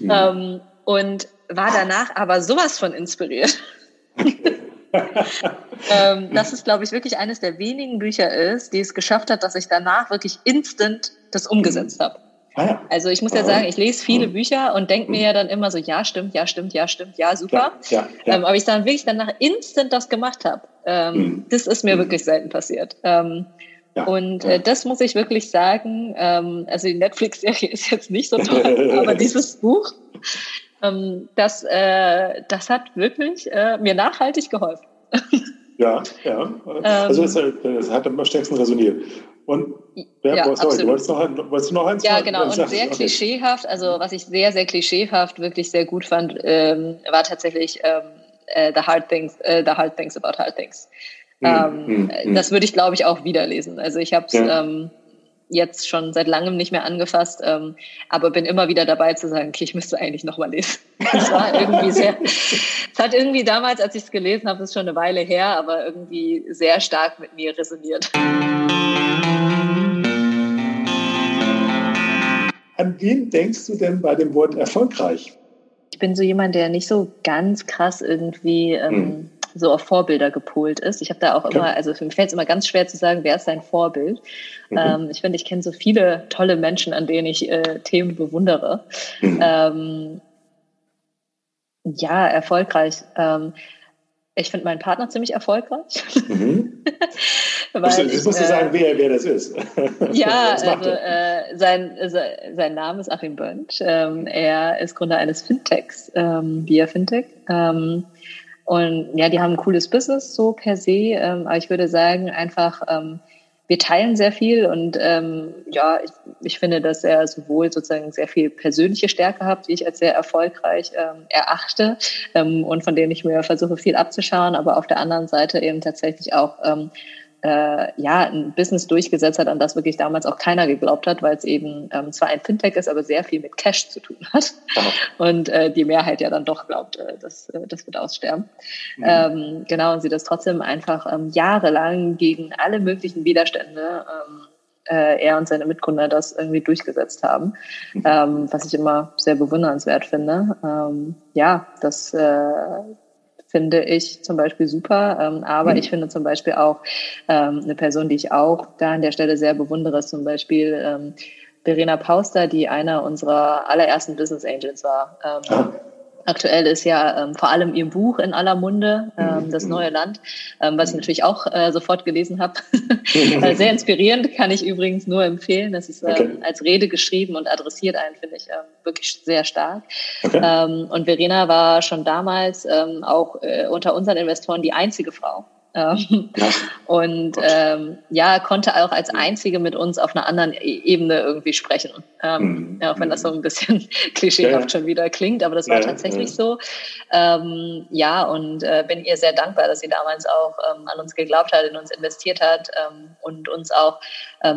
B: mhm. ähm, und war danach aber sowas von inspiriert. ähm, dass es, glaube ich, wirklich eines der wenigen Bücher ist, die es geschafft hat, dass ich danach wirklich instant das umgesetzt habe. Ah, also ich muss ja sagen, ich lese viele Bücher und denke mir ja dann immer so, ja, stimmt, ja, stimmt, ja, stimmt, ja, super. Ja, ja, ähm, aber ich dann wirklich danach instant das gemacht habe. Ähm, mhm. Das ist mir mhm. wirklich selten passiert. Ähm, ja, und äh, das muss ich wirklich sagen. Ähm, also die Netflix-Serie ist jetzt nicht so toll, aber dieses Buch, ähm, das, äh, das hat wirklich äh, mir nachhaltig geholfen.
A: Ja, ja. Also es, es hat am stärksten resoniert. Und wer, ja, sorry, du wolltest, noch, wolltest du noch eins?
B: Ja, genau. Und sehr okay. klischeehaft, also was ich sehr, sehr klischeehaft wirklich sehr gut fand, ähm, war tatsächlich ähm, äh, the, hard things, äh, the Hard Things About Hard Things. Mhm. Ähm, mhm. Das würde ich, glaube ich, auch wieder lesen. Also ich habe es ja. ähm, jetzt schon seit langem nicht mehr angefasst, ähm, aber bin immer wieder dabei zu sagen, okay, ich müsste eigentlich nochmal lesen. Das war irgendwie sehr, es hat irgendwie damals, als ich es gelesen habe, ist schon eine Weile her, aber irgendwie sehr stark mit mir resoniert.
A: An wen denkst du denn bei dem Wort erfolgreich?
B: Ich bin so jemand, der nicht so ganz krass irgendwie ähm, hm. so auf Vorbilder gepolt ist. Ich habe da auch immer, also für mich fällt es immer ganz schwer zu sagen, wer ist dein Vorbild. Mhm. Ähm, ich finde, ich kenne so viele tolle Menschen, an denen ich äh, Themen bewundere. Mhm. Ähm, ja, erfolgreich. Ähm, ich finde meinen Partner ziemlich erfolgreich. Mhm.
A: Weil Jetzt musst du sagen, wer, wer das ist.
B: ja, also äh, sein, sein Name ist Achim Bönsch. Ähm, er ist Gründer eines Fintechs, ähm, Via Fintech. Ähm, und ja, die haben ein cooles Business so per se, ähm, aber ich würde sagen, einfach ähm, wir teilen sehr viel und ähm, ja, ich, ich finde, dass er sowohl sozusagen sehr viel persönliche Stärke hat, die ich als sehr erfolgreich ähm, erachte ähm, und von denen ich mir versuche, viel abzuschauen, aber auf der anderen Seite eben tatsächlich auch ähm, äh, ja, ein Business durchgesetzt hat, an das wirklich damals auch keiner geglaubt hat, weil es eben ähm, zwar ein Fintech ist, aber sehr viel mit Cash zu tun hat. Aha. Und äh, die Mehrheit ja dann doch glaubt, äh, das, äh, das wird aussterben. Mhm. Ähm, genau, und sie das trotzdem einfach ähm, jahrelang gegen alle möglichen Widerstände ähm, äh, er und seine Mitgründer das irgendwie durchgesetzt haben, mhm. ähm, was ich immer sehr bewundernswert finde. Ähm, ja, das, äh, finde ich zum Beispiel super. Ähm, aber mhm. ich finde zum Beispiel auch ähm, eine Person, die ich auch da an der Stelle sehr bewundere, ist zum Beispiel ähm, Verena Pauster, die einer unserer allerersten Business Angels war. Ähm, ah. Aktuell ist ja ähm, vor allem ihr Buch in aller Munde, ähm, Das neue Land, ähm, was ich natürlich auch äh, sofort gelesen habe. Äh, sehr inspirierend, kann ich übrigens nur empfehlen. Das ist ähm, okay. als Rede geschrieben und adressiert einen, finde ich, ähm, wirklich sehr stark. Okay. Ähm, und Verena war schon damals ähm, auch äh, unter unseren Investoren die einzige Frau, Ähm, ja. Und ähm, ja, konnte auch als Einzige mit uns auf einer anderen e Ebene irgendwie sprechen. Ähm, mhm. Auch wenn das so ein bisschen klischeehaft ja. schon wieder klingt, aber das war ja, tatsächlich so. Ähm, ja, und äh, bin ihr sehr dankbar, dass sie damals auch ähm, an uns geglaubt hat, in uns investiert hat und uns auch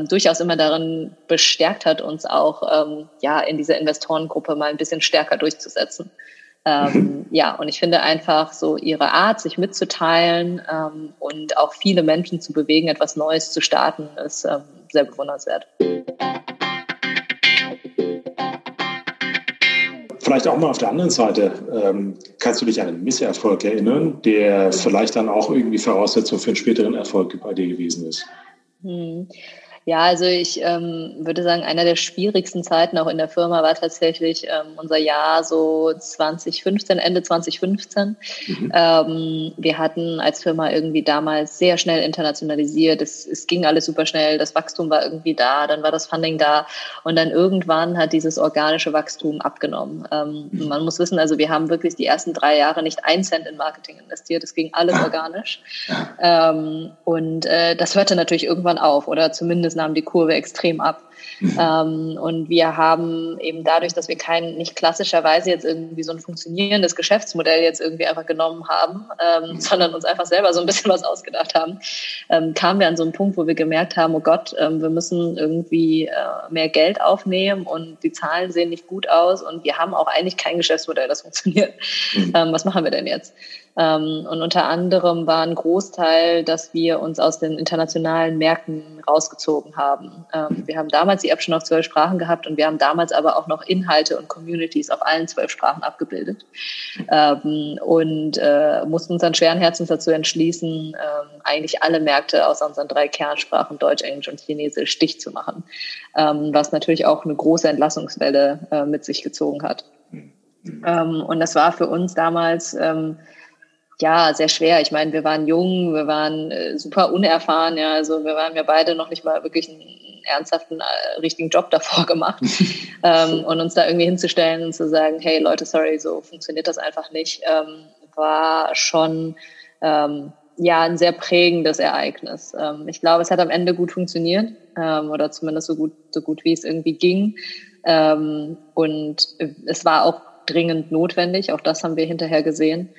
B: durchaus immer darin bestärkt hat, uns auch ja in dieser Investorengruppe mal ein bisschen stärker durchzusetzen. Ähm, ja, und ich finde einfach so ihre Art, sich mitzuteilen ähm, und auch viele Menschen zu bewegen, etwas Neues zu starten, ist ähm, sehr bewundernswert.
A: Vielleicht auch mal auf der anderen Seite, ähm, kannst du dich an einen Misserfolg erinnern, der vielleicht dann auch irgendwie Voraussetzung für einen späteren Erfolg bei dir gewesen ist?
B: Hm. Ja, also ich ähm, würde sagen, einer der schwierigsten Zeiten auch in der Firma war tatsächlich ähm, unser Jahr so 2015, Ende 2015. Mhm. Ähm, wir hatten als Firma irgendwie damals sehr schnell internationalisiert. Es, es ging alles super schnell. Das Wachstum war irgendwie da, dann war das Funding da und dann irgendwann hat dieses organische Wachstum abgenommen. Ähm, mhm. Man muss wissen, also wir haben wirklich die ersten drei Jahre nicht ein Cent in Marketing investiert. Es ging alles ah. organisch. Ähm, und äh, das hörte natürlich irgendwann auf oder zumindest nahm die Kurve extrem ab. Mhm. Ähm, und wir haben eben dadurch, dass wir kein, nicht klassischerweise jetzt irgendwie so ein funktionierendes Geschäftsmodell jetzt irgendwie einfach genommen haben, ähm, mhm. sondern uns einfach selber so ein bisschen was ausgedacht haben, ähm, kamen wir an so einen Punkt, wo wir gemerkt haben, oh Gott, wir müssen irgendwie äh, mehr Geld aufnehmen und die Zahlen sehen nicht gut aus und wir haben auch eigentlich kein Geschäftsmodell, das funktioniert. Mhm. Was machen wir denn jetzt? Und unter anderem war ein Großteil, dass wir uns aus den internationalen Märkten rausgezogen haben. Wir haben damals die App schon auf zwölf Sprachen gehabt und wir haben damals aber auch noch Inhalte und Communities auf allen zwölf Sprachen abgebildet ähm, und äh, mussten uns dann schweren Herzens dazu entschließen, eigentlich alle Märkte außer unseren drei Kernsprachen Deutsch, Englisch und Chinesisch dicht zu machen, was natürlich auch eine große Entlassungswelle äh, mit sich gezogen hat. und das war für uns damals ja, sehr schwer. Ich meine, wir waren jung, wir waren äh, super unerfahren, ja, also wir waren ja beide noch nicht mal wirklich einen ernsthaften, äh, richtigen Job davor gemacht. ähm, und uns da irgendwie hinzustellen und zu sagen, hey Leute, sorry, so funktioniert das einfach nicht, ähm, war schon ähm, ja ein sehr prägendes Ereignis. Ähm, ich glaube, es hat am Ende gut funktioniert ähm, oder zumindest so gut, so gut wie es irgendwie ging. Ähm, und es war auch dringend notwendig. Auch das haben wir hinterher gesehen.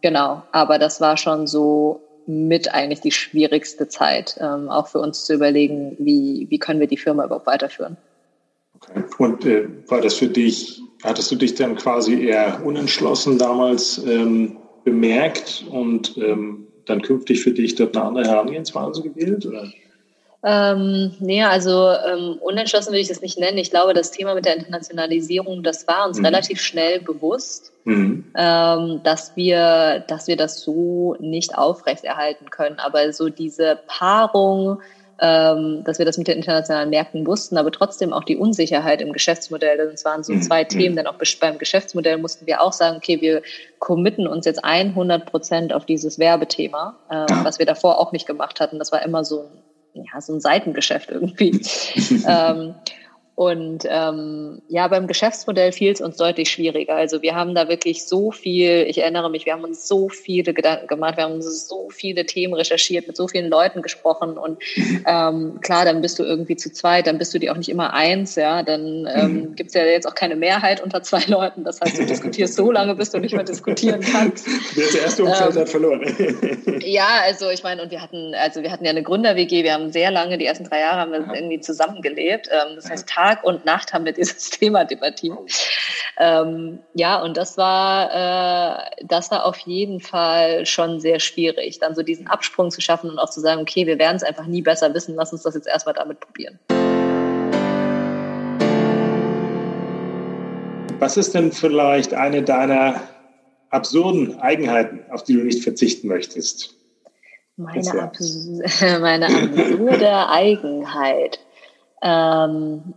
B: Genau, aber das war schon so mit eigentlich die schwierigste Zeit, ähm, auch für uns zu überlegen, wie, wie können wir die Firma überhaupt weiterführen.
A: Okay. Und äh, war das für dich, hattest du dich dann quasi eher unentschlossen damals ähm, bemerkt und ähm, dann künftig für dich dort eine andere Herangehensweise gewählt? Oder?
B: Ähm, nee, also ähm, unentschlossen will ich das nicht nennen. Ich glaube, das Thema mit der Internationalisierung, das war uns mhm. relativ schnell bewusst, mhm. ähm, dass wir, dass wir das so nicht aufrechterhalten können. Aber so diese Paarung, ähm, dass wir das mit den internationalen Märkten wussten, aber trotzdem auch die Unsicherheit im Geschäftsmodell. Das waren so mhm. zwei mhm. Themen. Denn auch beim Geschäftsmodell mussten wir auch sagen, okay, wir committen uns jetzt 100 Prozent auf dieses Werbethema, äh, was wir davor auch nicht gemacht hatten. Das war immer so ein ja, so ein Seitengeschäft irgendwie. ähm, und ähm, ja, beim Geschäftsmodell fiel es uns deutlich schwieriger. Also wir haben da wirklich so viel, ich erinnere mich, wir haben uns so viele Gedanken gemacht, wir haben so viele Themen recherchiert, mit so vielen Leuten gesprochen und ähm, klar, dann bist du irgendwie zu zweit, dann bist du dir auch nicht immer eins, ja, dann ähm, mhm. gibt es ja jetzt auch keine Mehrheit unter zwei Leuten. Das heißt, du diskutierst so lange, bis du nicht mehr diskutieren kannst.
A: Der erste Umfeld ähm, hat verloren.
B: ja, also ich meine, und wir hatten, also wir hatten ja eine Gründer-WG, wir haben sehr lange, die ersten drei Jahre haben wir irgendwie zusammengelebt. Ähm, das heißt, Tag und Nacht haben wir dieses Thema debattiert. Ähm, ja, und das war, äh, das war auf jeden Fall schon sehr schwierig, dann so diesen Absprung zu schaffen und auch zu sagen, okay, wir werden es einfach nie besser wissen, lass uns das jetzt erstmal damit probieren.
A: Was ist denn vielleicht eine deiner absurden Eigenheiten, auf die du nicht verzichten möchtest?
B: Meine, abs meine absurde Eigenheit. Ähm,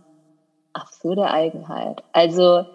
B: absurde Eigenheit. Also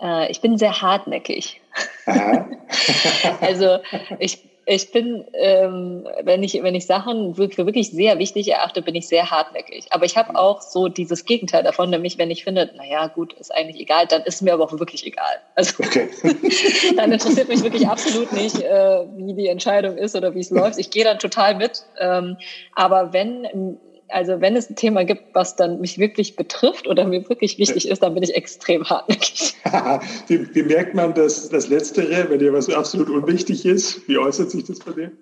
B: äh, ich bin sehr hartnäckig. also ich, ich bin, ähm, wenn ich wenn ich Sachen für wirklich sehr wichtig erachte, bin ich sehr hartnäckig. Aber ich habe auch so dieses Gegenteil davon, nämlich wenn ich finde, naja, gut, ist eigentlich egal, dann ist mir aber auch wirklich egal. Also okay. dann interessiert mich wirklich absolut nicht, äh, wie die Entscheidung ist oder wie es läuft. Ich gehe dann total mit. Ähm, aber wenn also wenn es ein Thema gibt, was dann mich wirklich betrifft oder mir wirklich wichtig ist, dann bin ich extrem hartnäckig.
A: wie, wie, merkt man das, das Letztere, wenn dir was absolut unwichtig ist? Wie äußert sich das bei dir?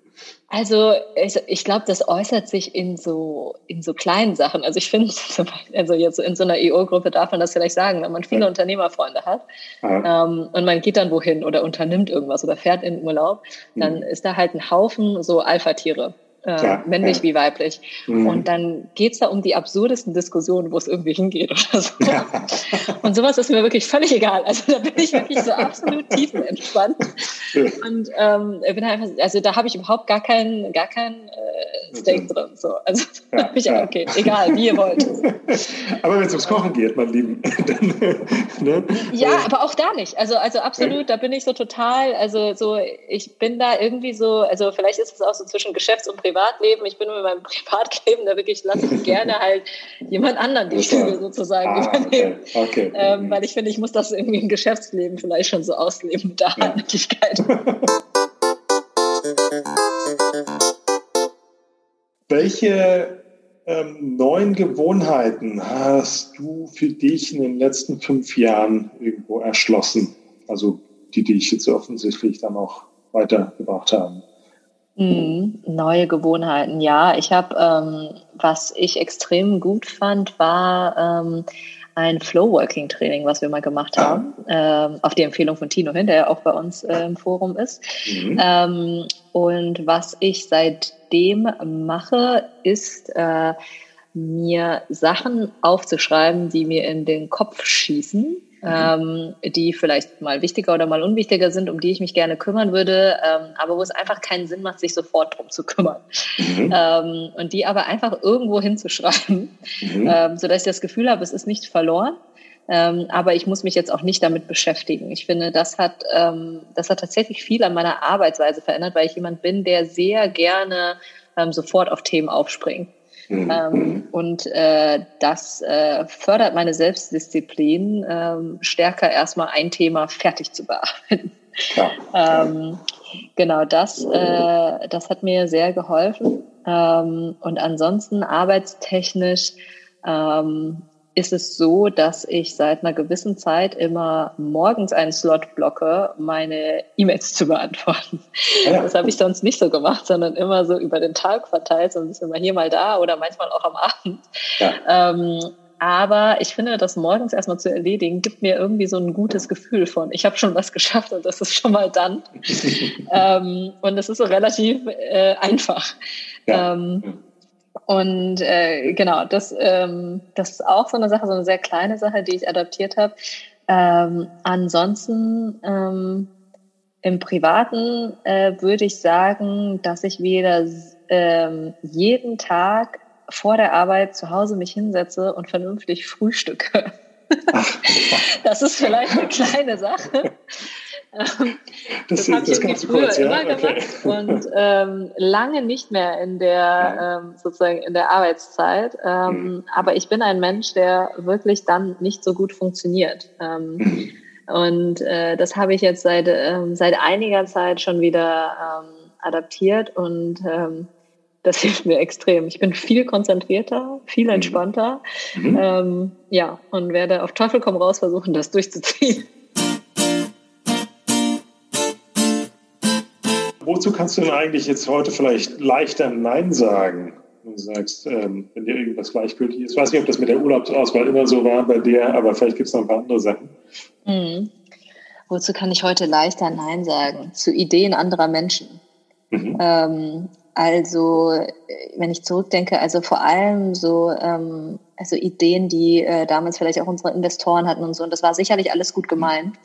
B: Also ich, ich glaube, das äußert sich in so in so kleinen Sachen. Also ich finde, also jetzt in so einer EO-Gruppe darf man das vielleicht sagen, wenn man viele ja. Unternehmerfreunde hat ähm, und man geht dann wohin oder unternimmt irgendwas oder fährt in den Urlaub, dann mhm. ist da halt ein Haufen so Alpha-Tiere äh, männlich ja. wie weiblich. Mhm. Und dann geht's da um die absurdesten Diskussionen, wo es irgendwie hingeht oder so. Ja. Und sowas ist mir wirklich völlig egal. Also da bin ich wirklich so absolut tiefenentspannt. Und ähm, bin einfach, also da habe ich überhaupt gar keinen, gar keinen äh, Steak drin. So. Also ja, da bin ich, okay, egal, wie ihr wollt.
A: Aber wenn es ums Kochen geht, mein Lieben, dann,
B: ne? Ja, aber auch da nicht. Also, also absolut, da bin ich so total, also so, ich bin da irgendwie so, also vielleicht ist es auch so zwischen Geschäfts- und Privat Privatleben, ich bin mit meinem Privatleben da wirklich, lasse ich gerne halt jemand anderen die Zügel sozusagen ah, übernehmen. Okay. okay. Ähm, weil ich finde, ich muss das irgendwie im Geschäftsleben vielleicht schon so ausleben mit der ja. Hartnäckigkeit.
A: Welche ähm, neuen Gewohnheiten hast du für dich in den letzten fünf Jahren irgendwo erschlossen? Also die, die dich jetzt offensichtlich dann auch weitergebracht haben.
B: Mhm. Neue Gewohnheiten, ja. Ich habe, ähm, was ich extrem gut fand, war ähm, ein Flow-Working-Training, was wir mal gemacht ah. haben, ähm, auf die Empfehlung von Tino hin, der ja auch bei uns äh, im Forum ist. Mhm. Ähm, und was ich seitdem mache, ist äh, mir Sachen aufzuschreiben, die mir in den Kopf schießen ähm, die vielleicht mal wichtiger oder mal unwichtiger sind, um die ich mich gerne kümmern würde, ähm, aber wo es einfach keinen Sinn macht, sich sofort drum zu kümmern. Mhm. Ähm, und die aber einfach irgendwo hinzuschreiben, mhm. ähm, sodass ich das Gefühl habe, es ist nicht verloren. Ähm, aber ich muss mich jetzt auch nicht damit beschäftigen. Ich finde, das hat, ähm, das hat tatsächlich viel an meiner Arbeitsweise verändert, weil ich jemand bin, der sehr gerne ähm, sofort auf Themen aufspringt. Mhm. Ähm, mhm. und äh, das äh, fördert meine Selbstdisziplin, ähm, stärker erstmal ein Thema fertig zu bearbeiten. Ähm, genau, das, äh, das hat mir sehr geholfen. Ähm, und ansonsten arbeitstechnisch ähm, ist es so, dass ich seit einer gewissen Zeit immer morgens einen Slot blocke, meine E-Mails zu beantworten. Ja. Das habe ich sonst nicht so gemacht, sondern immer so über den Tag verteilt, so ein bisschen mal hier, mal da oder manchmal auch am Abend. Ja. Ähm, aber ich finde, das morgens erstmal zu erledigen, gibt mir irgendwie so ein gutes Gefühl von, ich habe schon was geschafft und das ist schon mal dann. ähm, und es ist so relativ äh, einfach. Ja. Ähm, und äh, genau, das, ähm, das ist auch so eine Sache, so eine sehr kleine Sache, die ich adaptiert habe. Ähm, ansonsten ähm, im Privaten äh, würde ich sagen, dass ich wieder ähm, jeden Tag vor der Arbeit zu Hause mich hinsetze und vernünftig frühstücke. das ist vielleicht eine kleine Sache. Ähm, das, das habe ich irgendwie früher kurz, ja? immer okay. gemacht und ähm, lange nicht mehr in der ähm, sozusagen in der Arbeitszeit. Ähm, mhm. Aber ich bin ein Mensch, der wirklich dann nicht so gut funktioniert. Ähm, mhm. Und äh, das habe ich jetzt seit ähm, seit einiger Zeit schon wieder ähm, adaptiert und ähm, das hilft mir extrem. Ich bin viel konzentrierter, viel mhm. entspannter. Mhm. Ähm, ja, und werde auf Teufel komm raus versuchen, das durchzuziehen.
A: Wozu kannst du denn eigentlich jetzt heute vielleicht leichter Nein sagen? Du sagst, ähm, wenn dir irgendwas gleichgültig ist. Ich weiß nicht, ob das mit der Urlaubsauswahl immer so war bei dir, aber vielleicht gibt es noch ein paar andere Sachen.
B: Mhm. Wozu kann ich heute leichter Nein sagen? Zu Ideen anderer Menschen. Mhm. Ähm, also, wenn ich zurückdenke, also vor allem so ähm, also Ideen, die äh, damals vielleicht auch unsere Investoren hatten und so. Und das war sicherlich alles gut gemeint.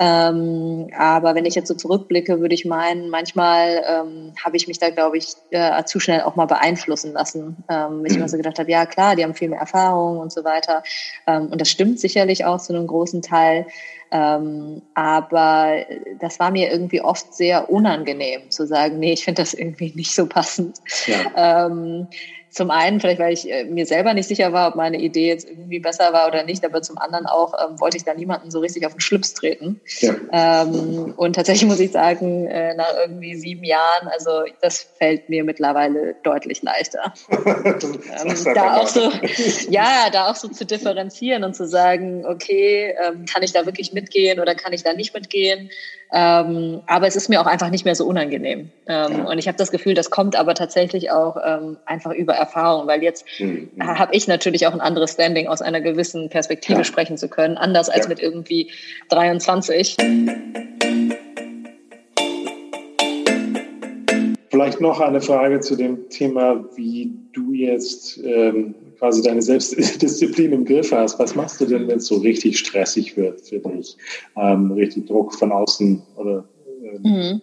B: Ähm, aber wenn ich jetzt so zurückblicke, würde ich meinen, manchmal ähm, habe ich mich da, glaube ich, äh, zu schnell auch mal beeinflussen lassen. Ähm, ich immer so gedacht habe, ja klar, die haben viel mehr Erfahrung und so weiter. Ähm, und das stimmt sicherlich auch zu einem großen Teil. Ähm, aber das war mir irgendwie oft sehr unangenehm zu sagen, nee, ich finde das irgendwie nicht so passend. Ja. Ähm, zum einen vielleicht, weil ich äh, mir selber nicht sicher war, ob meine Idee jetzt irgendwie besser war oder nicht, aber zum anderen auch ähm, wollte ich da niemanden so richtig auf den Schlips treten. Ja. Ähm, und tatsächlich muss ich sagen, äh, nach irgendwie sieben Jahren, also das fällt mir mittlerweile deutlich leichter. ähm, da auch so, ja, da auch so zu differenzieren und zu sagen, okay, ähm, kann ich da wirklich mitgehen oder kann ich da nicht mitgehen? Ähm, aber es ist mir auch einfach nicht mehr so unangenehm. Ähm, und ich habe das Gefühl, das kommt aber tatsächlich auch einfach über Erfahrung, weil jetzt mhm. habe ich natürlich auch ein anderes Standing aus einer gewissen Perspektive ja. sprechen zu können, anders als ja. mit irgendwie 23.
A: Vielleicht noch eine Frage zu dem Thema, wie du jetzt ähm, quasi deine Selbstdisziplin im Griff hast. Was machst du denn, wenn es so richtig stressig wird für dich? Ähm, richtig Druck von außen oder?
B: Ähm, mhm.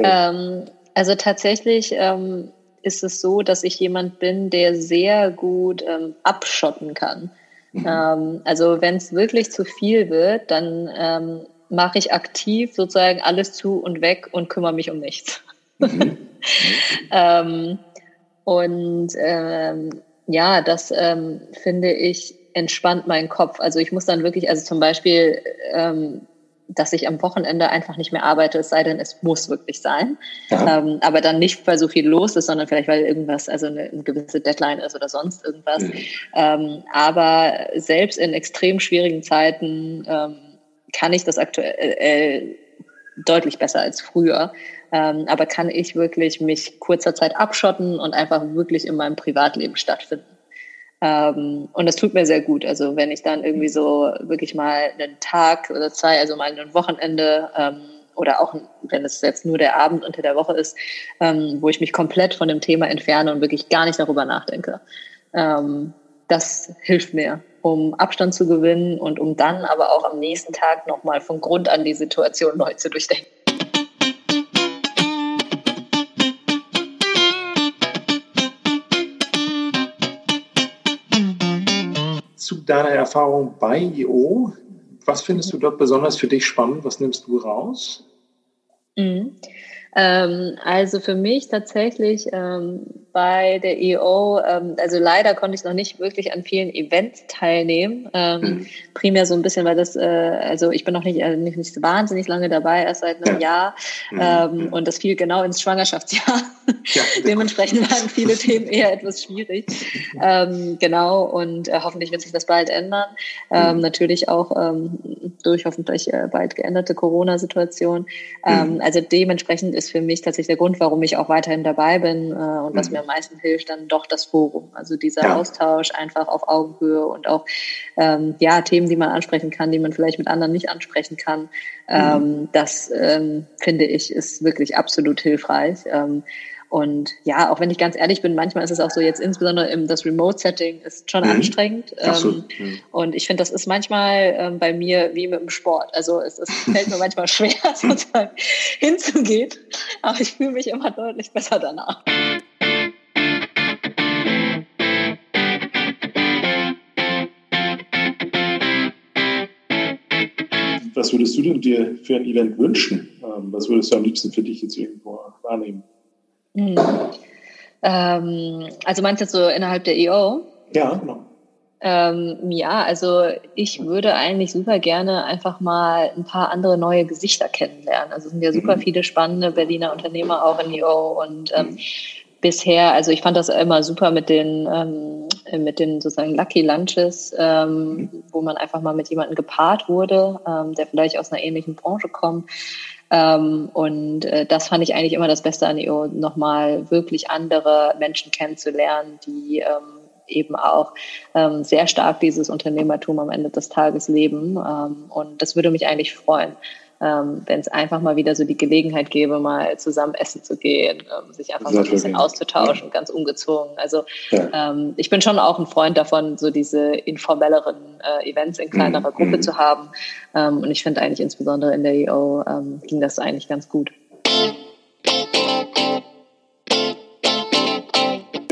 B: ähm, also tatsächlich ähm, ist es so, dass ich jemand bin, der sehr gut ähm, abschotten kann. Mhm. Ähm, also wenn es wirklich zu viel wird, dann mache ich aktiv sozusagen alles zu und weg und kümmere mich um nichts. Mhm. ähm, und ähm, ja, das ähm, finde ich entspannt meinen Kopf. Also ich muss dann wirklich, also zum Beispiel, ähm, dass ich am Wochenende einfach nicht mehr arbeite, es sei denn, es muss wirklich sein. Ähm, aber dann nicht, weil so viel los ist, sondern vielleicht, weil irgendwas, also eine, eine gewisse Deadline ist oder sonst irgendwas. Mhm. Ähm, aber selbst in extrem schwierigen Zeiten ähm, kann ich das aktuell deutlich besser als früher. Ähm, aber kann ich wirklich mich kurzer Zeit abschotten und einfach wirklich in meinem Privatleben stattfinden. Ähm, und das tut mir sehr gut. Also wenn ich dann irgendwie so wirklich mal einen Tag oder zwei, also mal ein Wochenende ähm, oder auch wenn es jetzt nur der Abend unter der Woche ist, ähm, wo ich mich komplett von dem Thema entferne und wirklich gar nicht darüber nachdenke. Ähm, das hilft mir, um Abstand zu gewinnen und um dann aber auch am nächsten Tag nochmal von Grund an die Situation neu zu durchdenken.
A: Zu deiner Erfahrung bei IO. Was findest du dort besonders für dich spannend? Was nimmst du raus?
B: Mhm. Ähm, also für mich tatsächlich ähm, bei der EO, ähm, also leider konnte ich noch nicht wirklich an vielen Events teilnehmen. Ähm, mhm. Primär so ein bisschen, weil das, äh, also ich bin noch nicht, also nicht, nicht wahnsinnig lange dabei, erst seit einem ja. Jahr. Mhm. Ähm, und das fiel genau ins Schwangerschaftsjahr. Ja. Dementsprechend waren viele Themen eher etwas schwierig. Ähm, genau, und äh, hoffentlich wird sich das bald ändern. Ähm, mhm. Natürlich auch ähm, durch hoffentlich äh, bald geänderte Corona-Situation. Ähm, mhm. Also dementsprechend ist für mich tatsächlich der Grund, warum ich auch weiterhin dabei bin äh, und was mhm. mir am meisten hilft, dann doch das Forum. Also dieser ja. Austausch einfach auf Augenhöhe und auch ähm, ja Themen, die man ansprechen kann, die man vielleicht mit anderen nicht ansprechen kann. Mhm. Ähm, das ähm, finde ich ist wirklich absolut hilfreich. Ähm, und ja, auch wenn ich ganz ehrlich bin, manchmal ist es auch so, jetzt insbesondere im das Remote-Setting ist schon mhm. anstrengend. Ähm, mhm. Und ich finde, das ist manchmal ähm, bei mir wie mit dem Sport. Also es, es fällt mir manchmal schwer, sozusagen hinzugehen. Aber ich fühle mich immer deutlich besser danach.
A: Was würdest du denn dir für ein Event wünschen? Ähm, was würdest du am liebsten für dich jetzt irgendwo wahrnehmen?
B: Hm. Ähm, also meinst du jetzt so innerhalb der EO?
A: Ja, genau.
B: Ähm, ja, also ich würde eigentlich super gerne einfach mal ein paar andere neue Gesichter kennenlernen. Also es sind ja super mhm. viele spannende Berliner Unternehmer auch in EO und ähm, mhm. bisher, also ich fand das immer super mit den ähm, mit den sozusagen Lucky Lunches, ähm, mhm. wo man einfach mal mit jemandem gepaart wurde, ähm, der vielleicht aus einer ähnlichen Branche kommt. Ähm, und äh, das fand ich eigentlich immer das Beste an EO, nochmal wirklich andere Menschen kennenzulernen, die ähm, eben auch ähm, sehr stark dieses Unternehmertum am Ende des Tages leben. Ähm, und das würde mich eigentlich freuen. Ähm, wenn es einfach mal wieder so die Gelegenheit gäbe, mal zusammen essen zu gehen, ähm, sich einfach so ein bisschen auszutauschen, ja. ganz ungezwungen. Also ja. ähm, ich bin schon auch ein Freund davon, so diese informelleren äh, Events in kleinerer mhm. Gruppe mhm. zu haben. Ähm, und ich finde eigentlich insbesondere in der EO ähm, ging das eigentlich ganz gut.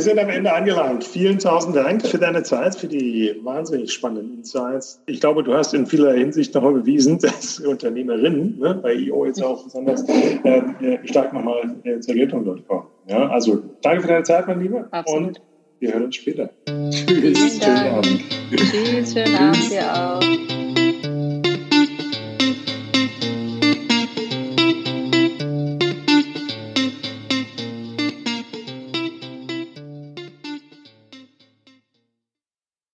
A: Wir sind am Ende angelangt. Vielen tausend Dank für deine Zeit, für die wahnsinnig spannenden Insights. Ich glaube, du hast in vieler Hinsicht nochmal bewiesen, dass Unternehmerinnen, ne, bei IO jetzt auch besonders, ähm, äh, stark nochmal äh, zur Geltung dort kommen. Ja, also danke für deine Zeit, mein Lieber. Absolut. Und wir hören uns später.
B: Tschüss. Schönen Abend. Tschüss, schönen Abend dir auch.